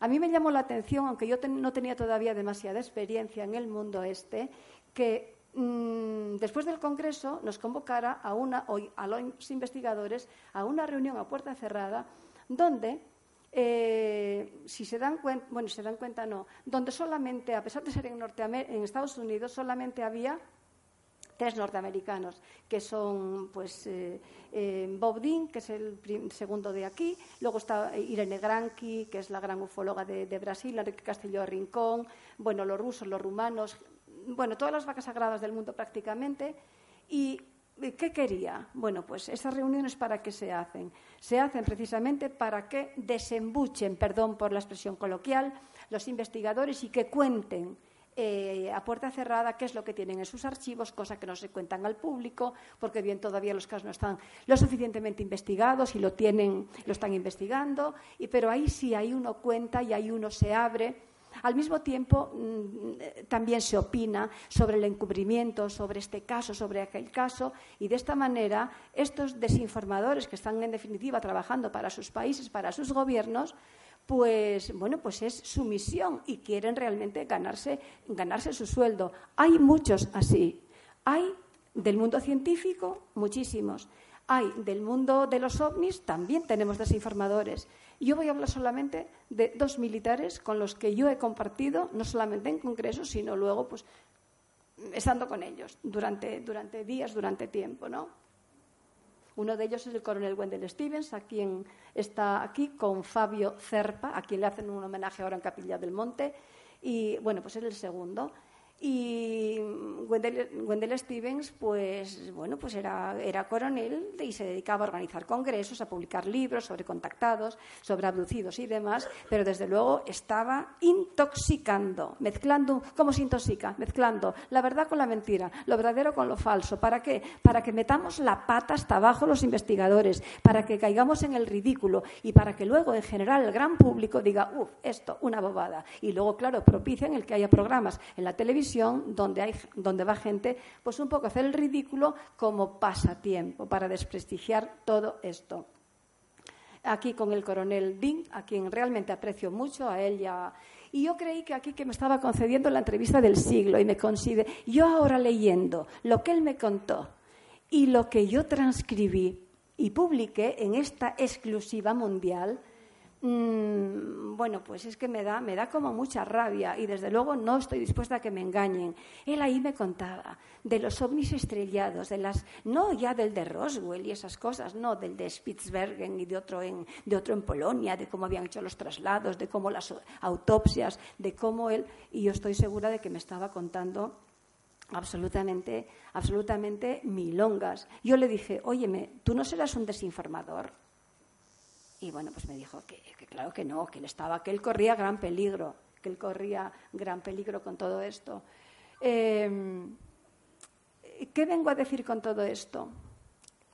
A mí me llamó la atención, aunque yo no tenía todavía demasiada experiencia en el mundo este, que mm, después del Congreso nos convocara a, una, a los investigadores a una reunión a puerta cerrada donde eh, si se dan cuenta, bueno, se dan cuenta no, donde solamente, a pesar de ser en, en Estados Unidos, solamente había tres norteamericanos, que son pues, eh, eh, Bob Dean, que es el segundo de aquí, luego está Irene Granqui, que es la gran ufóloga de, Brasil, Enrique Castillo Rincón, bueno, los rusos, los rumanos, bueno, todas las vacas sagradas del mundo prácticamente. ¿Y qué quería? Bueno, pues esas reuniones para qué se hacen? Se hacen precisamente para que desembuchen, perdón por la expresión coloquial, los investigadores y que cuenten eh, a puerta cerrada qué es lo que tienen en sus archivos, cosa que no se cuentan al público, porque bien todavía los casos no están lo suficientemente investigados y lo tienen, lo están investigando, y, pero ahí sí, ahí uno cuenta y ahí uno se abre. Al mismo tiempo, mm, también se opina sobre el encubrimiento, sobre este caso, sobre aquel caso, y de esta manera estos desinformadores que están, en definitiva, trabajando para sus países, para sus gobiernos, pues bueno, pues es su misión y quieren realmente ganarse, ganarse su sueldo. Hay muchos así. Hay del mundo científico muchísimos. Hay del mundo de los ovnis también tenemos desinformadores. Yo voy a hablar solamente de dos militares con los que yo he compartido, no solamente en congresos, sino luego, pues, estando con ellos durante, durante días, durante tiempo, ¿no? Uno de ellos es el coronel Wendell Stevens, a quien está aquí con Fabio Cerpa, a quien le hacen un homenaje ahora en Capilla del Monte. Y bueno, pues es el segundo. Y Wendell, Stevens, pues bueno, pues era, era, coronel y se dedicaba a organizar congresos, a publicar libros sobre contactados, sobre abducidos y demás, pero desde luego estaba intoxicando, mezclando, ¿cómo se intoxica? Mezclando la verdad con la mentira, lo verdadero con lo falso. ¿Para qué? Para que metamos la pata hasta abajo los investigadores, para que caigamos en el ridículo y para que luego, en general, el gran público diga, uff, esto, una bobada. Y luego, claro, propician el que haya programas en la televisión donde, hay, donde va gente, pues un poco hacer el ridículo como pasatiempo para desprestigiar todo esto. Aquí con el coronel Dean, a quien realmente aprecio mucho, a él ya. Y yo creí que aquí que me estaba concediendo la entrevista del siglo y me consigue. Yo ahora leyendo lo que él me contó y lo que yo transcribí y publiqué en esta exclusiva mundial, Mm, bueno, pues es que me da, me da como mucha rabia y desde luego no estoy dispuesta a que me engañen. Él ahí me contaba de los ovnis estrellados, de las, no ya del de Roswell y esas cosas, no, del de Spitsbergen y de otro en, de otro en Polonia, de cómo habían hecho los traslados, de cómo las autopsias, de cómo él, y yo estoy segura de que me estaba contando absolutamente, absolutamente milongas. Yo le dije, óyeme, ¿tú no serás un desinformador? Y bueno, pues me dijo que, claro que no, que él estaba, que él corría gran peligro, que él corría gran peligro con todo esto. Em, ¿Qué vengo a decir con todo esto?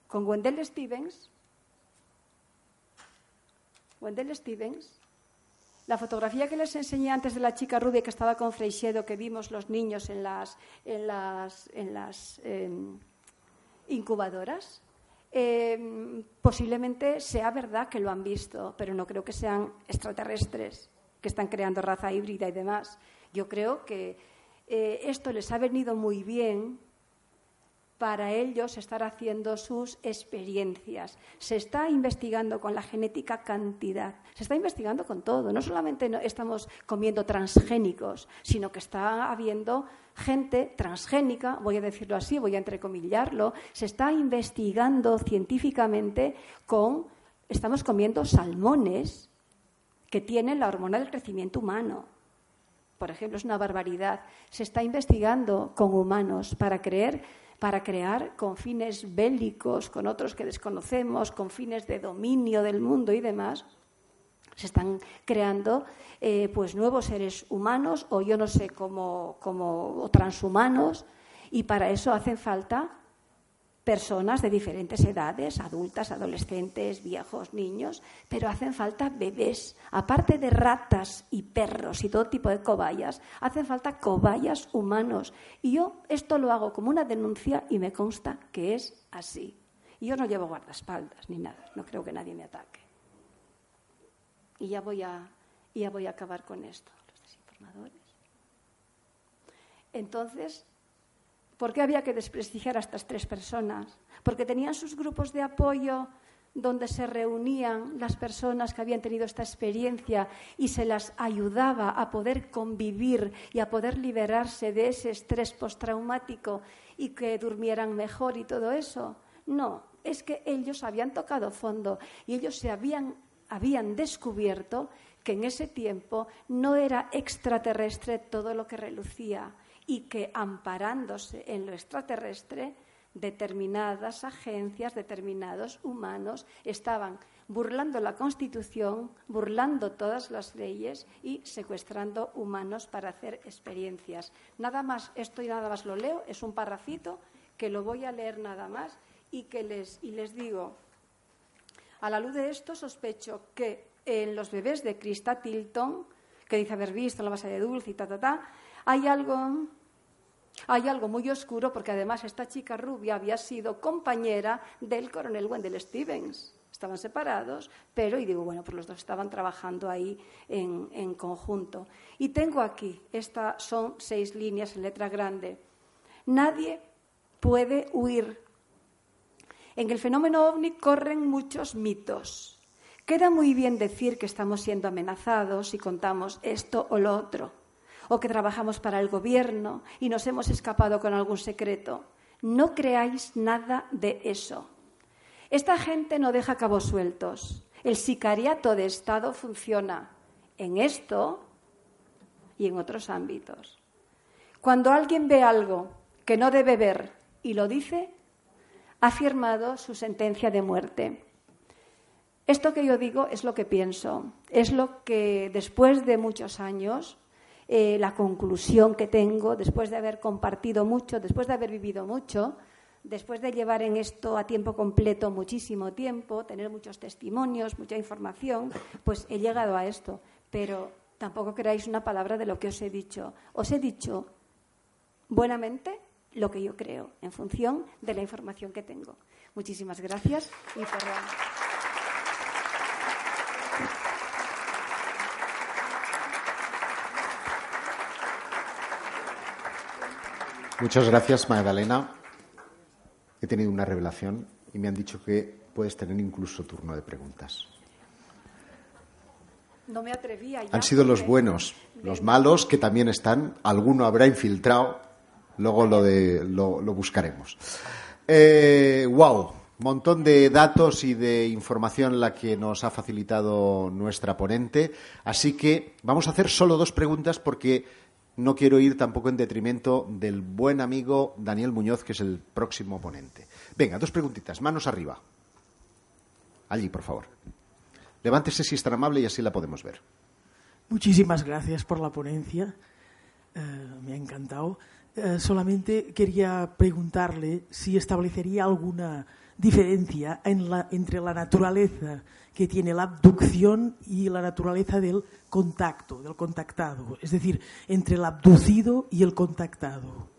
Con Wendell Stevens, Wendell Stevens, la fotografía que les enseñé antes de la chica rubia que estaba con Freixedo, que vimos los niños en las, en las, en las em, incubadoras, Em, posiblemente sea verdad que lo han visto, pero no creo que sean extraterrestres que están creando raza híbrida y demás. Yo creo que eh, esto les ha venido muy bien para ellos estar haciendo sus experiencias. Se está investigando con la genética cantidad, se está investigando con todo. No solamente estamos comiendo transgénicos, sino que está habiendo gente transgénica, voy a decirlo así, voy a entrecomillarlo, se está investigando científicamente con, estamos comiendo salmones que tienen la hormona del crecimiento humano. Por ejemplo, es una barbaridad. Se está investigando con humanos para creer para crear con fines bélicos, con otros que desconocemos, con fines de dominio del mundo y demás, se están creando eh, pues nuevos seres humanos o yo no sé como transhumanos y para eso hacen falta personas de diferentes edades, adultas, adolescentes, viejos, niños, pero hacen falta bebés. Aparte de ratas y perros y todo tipo de cobayas, hacen falta cobayas humanos. Y yo esto lo hago como una denuncia y me consta que es así. Y yo no llevo guardaespaldas ni nada, no creo que nadie me ataque. Y ya voy a, ya voy a acabar con esto, los desinformadores. Entonces, ¿Por qué había que desprestigiar a estas tres personas? Porque tenían sus grupos de apoyo donde se reunían las personas que habían tenido esta experiencia y se las ayudaba a poder convivir y a poder liberarse de ese estrés postraumático y que durmieran mejor y todo eso. No, es que ellos habían tocado fondo y ellos se habían, habían descubierto que en ese tiempo no era extraterrestre todo lo que relucía y que amparándose en lo extraterrestre determinadas agencias, determinados humanos estaban burlando la Constitución, burlando todas las leyes y secuestrando humanos para hacer experiencias. Nada más, esto y nada más lo leo, es un parrafito que lo voy a leer nada más y que les, y les digo, a la luz de esto sospecho que en los bebés de Krista Tilton, que dice haber visto la base de dulce y ta, ta, ta, hay algo hay algo muy oscuro porque además esta chica rubia había sido compañera del coronel Wendell Stevens. Estaban separados, pero, y digo, bueno, pues los dos estaban trabajando ahí en, conjunto. Y tengo aquí, estas son seis líneas en letra grande. Nadie puede huir. En el fenómeno ovni corren muchos mitos. Queda muy bien decir que estamos siendo amenazados si contamos esto o lo otro o que trabajamos para el gobierno y nos hemos escapado con algún secreto. No creáis nada de eso. Esta gente no deja cabos sueltos. El sicariato de Estado funciona en esto y en otros ámbitos. Cuando alguien ve algo que no debe ver y lo dice, ha firmado su sentencia de muerte. Esto que yo digo es lo que pienso, es lo que después de muchos años eh, la conclusión que tengo después de haber compartido mucho, después de haber vivido mucho, después de llevar en esto a tiempo completo muchísimo tiempo, tener muchos testimonios, mucha información, pues he llegado a esto. Pero tampoco creáis una palabra de lo que os he dicho. Os he dicho buenamente lo que yo creo, en función de la información que tengo. Muchísimas gracias y Muchas gracias, Magdalena. He tenido una revelación y me han dicho que puedes tener incluso turno de preguntas. No me atrevía. Han sido los buenos, los malos que también están. Alguno habrá infiltrado. Luego lo, de, lo, buscaremos. Eh, wow, montón de datos y de información la que nos ha facilitado nuestra ponente. Así que vamos a hacer solo dos preguntas porque no quiero ir tampoco en detrimento del buen amigo Daniel Muñoz, que es el próximo ponente. Venga, dos preguntitas. Manos arriba. Allí, por favor. Levántese si es tan amable y así la podemos ver. Muchísimas gracias por la ponencia. Eh, me ha encantado. Eh, solamente quería preguntarle si establecería alguna diferencia entre la naturaleza que tiene la abducción y la naturaleza del contacto, del contactado, es decir, entre el abducido y el contactado.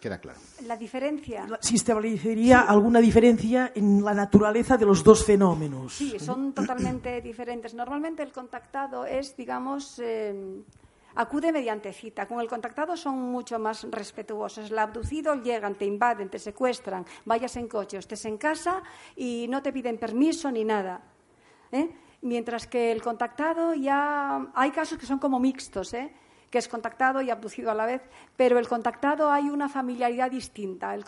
Queda claro. La diferencia. Si establecería alguna diferencia en la naturaleza de los dos fenómenos. Sí, son totalmente diferentes. Normalmente el contactado es, digamos, eh, acude mediante cita. Con el contactado son mucho más respetuosos. El abducido llegan, te invaden, te secuestran, vayas en coche estés en casa y no te piden permiso ni nada. ¿Eh? Mientras que el contactado ya hay casos que son como mixtos, ¿eh? Que es contactado y abducido a la vez, pero el contactado hay una familiaridad distinta. El,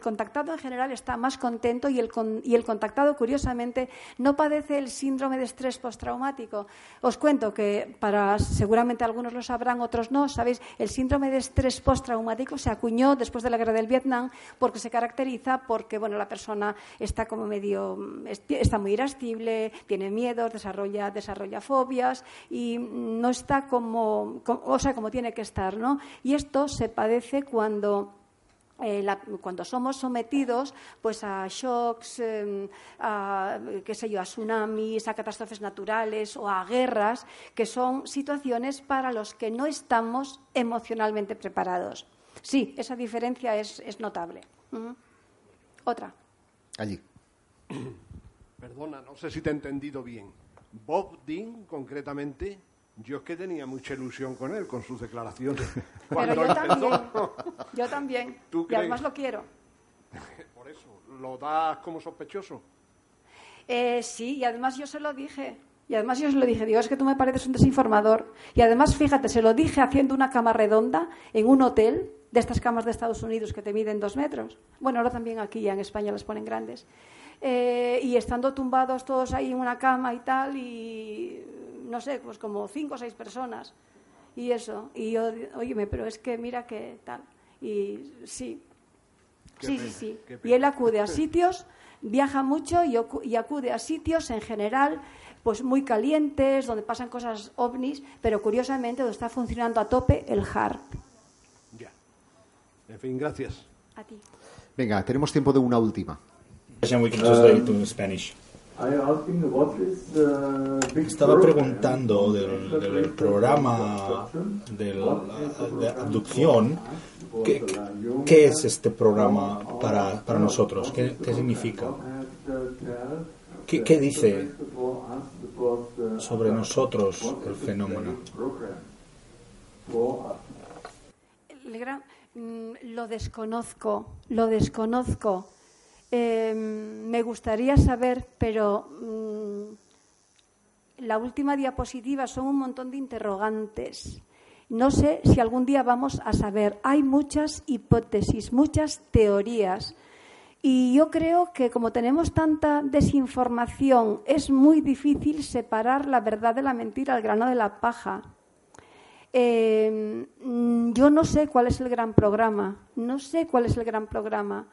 contactado en general está más contento y el, contactado, curiosamente, no padece el síndrome de estrés postraumático. Os cuento que para seguramente algunos lo sabrán, otros no, sabéis, el síndrome de estrés postraumático se acuñó después de la guerra del Vietnam porque se caracteriza porque bueno, la persona está como medio está muy irascible, tiene miedos, desarrolla desarrolla fobias y no está como, como como tiene que estar, ¿no? Y esto se padece cuando eh, cuando somos sometidos pues a shocks, em, a, qué sé yo, a tsunamis, a catástrofes naturales o a guerras, que son situaciones para los que no estamos emocionalmente preparados. Sí, esa diferencia es, notable. Otra. Allí. Perdona, no sé si te he entendido bien. Bob Dean, concretamente, yo es que tenía mucha ilusión con él, con sus declaraciones. Pero [laughs] yo también. [laughs] Yo también. y además lo quiero. [laughs] Por eso, ¿lo das como sospechoso? Eh, sí, y además yo se lo dije. Y además yo se lo dije, digo, es que tú me pareces un desinformador. Y además, fíjate, se lo dije haciendo una cama redonda en un hotel de estas camas de Estados Unidos que te miden dos metros. Bueno, ahora también aquí ya en España las ponen grandes. Eh, y estando tumbados todos ahí en una cama y tal, y no sé, pues como cinco o seis personas. Y eso. Y yo, óyeme, pero es que mira que tal. Y sí. sí, sí, sí. Y él acude a [laughs] sitios, viaja mucho y acude a sitios en general pues muy calientes, donde pasan cosas ovnis, pero curiosamente donde está funcionando a tope el HARP. Ya. En fin, gracias. A ti. Venga, tenemos tiempo de una última. Estaba preguntando del, programa de, de abducción. ¿Qué, ¿Qué, es este programa para, para nosotros? ¿Qué, ¿Qué, significa? ¿Qué, ¿Qué dice sobre nosotros el fenómeno? Mm, lo desconozco, lo desconozco. Em, me gustaría saber, pero mm, la última diapositiva son un montón de interrogantes. No sé si algún día vamos a saber. Hay muchas hipótesis, muchas teorías. Y yo creo que como tenemos tanta desinformación, es muy difícil separar la verdad de la mentira, al grano de la paja. Em, yo no sé cuál es el gran programa, no sé cuál es el gran programa.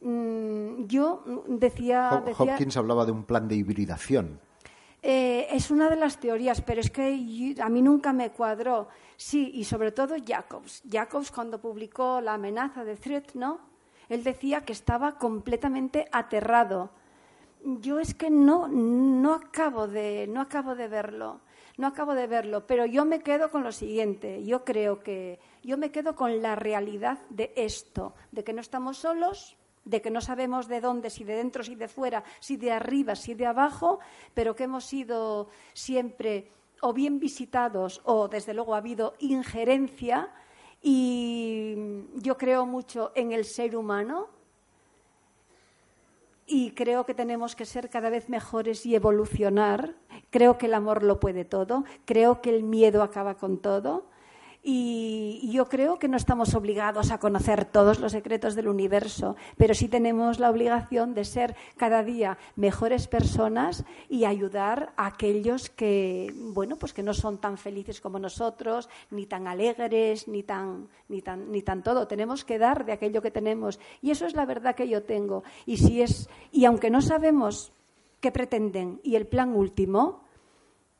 Mm, yo decía, Hopkins hablaba de un plan de hibridación. Eh, es una de las teorías, pero es que a mí nunca me cuadró. Sí, y sobre todo Jacobs. Jacobs cuando publicó La amenaza de Threat, ¿no? Él decía que estaba completamente aterrado. Yo es que no, no, acabo de, no acabo de verlo, no acabo de verlo, pero yo me quedo con lo siguiente. Yo creo que yo me quedo con la realidad de esto, de que no estamos solos, de que no sabemos de dónde, si de dentro, si de fuera, si de arriba, si de abajo, pero que hemos sido siempre o bien visitados o desde luego ha habido injerencia y yo creo mucho en el ser humano y creo que tenemos que ser cada vez mejores y evolucionar. Creo que el amor lo puede todo, creo que el miedo acaba con todo y yo creo que no estamos obligados a conocer todos los secretos del universo, pero sí tenemos la obligación de ser cada día mejores personas y ayudar a aquellos que, bueno, pues que no son tan felices como nosotros, ni tan alegres, ni tan, ni tan, ni tan todo. Tenemos que dar de aquello que tenemos. Y eso es la verdad que yo tengo. Y si es, y aunque no sabemos qué pretenden y el plan último,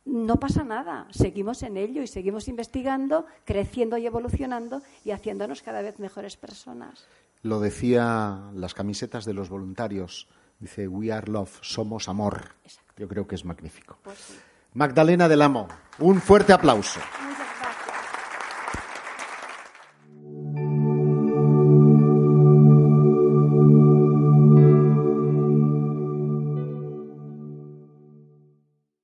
no pasa nada, seguimos en ello y seguimos investigando, creciendo y evolucionando y haciéndonos cada vez mejores personas. Lo decía las camisetas de los voluntarios, dice We are love, somos amor. Yo creo que es magnífico. Pues Magdalena del Amo, un fuerte aplauso.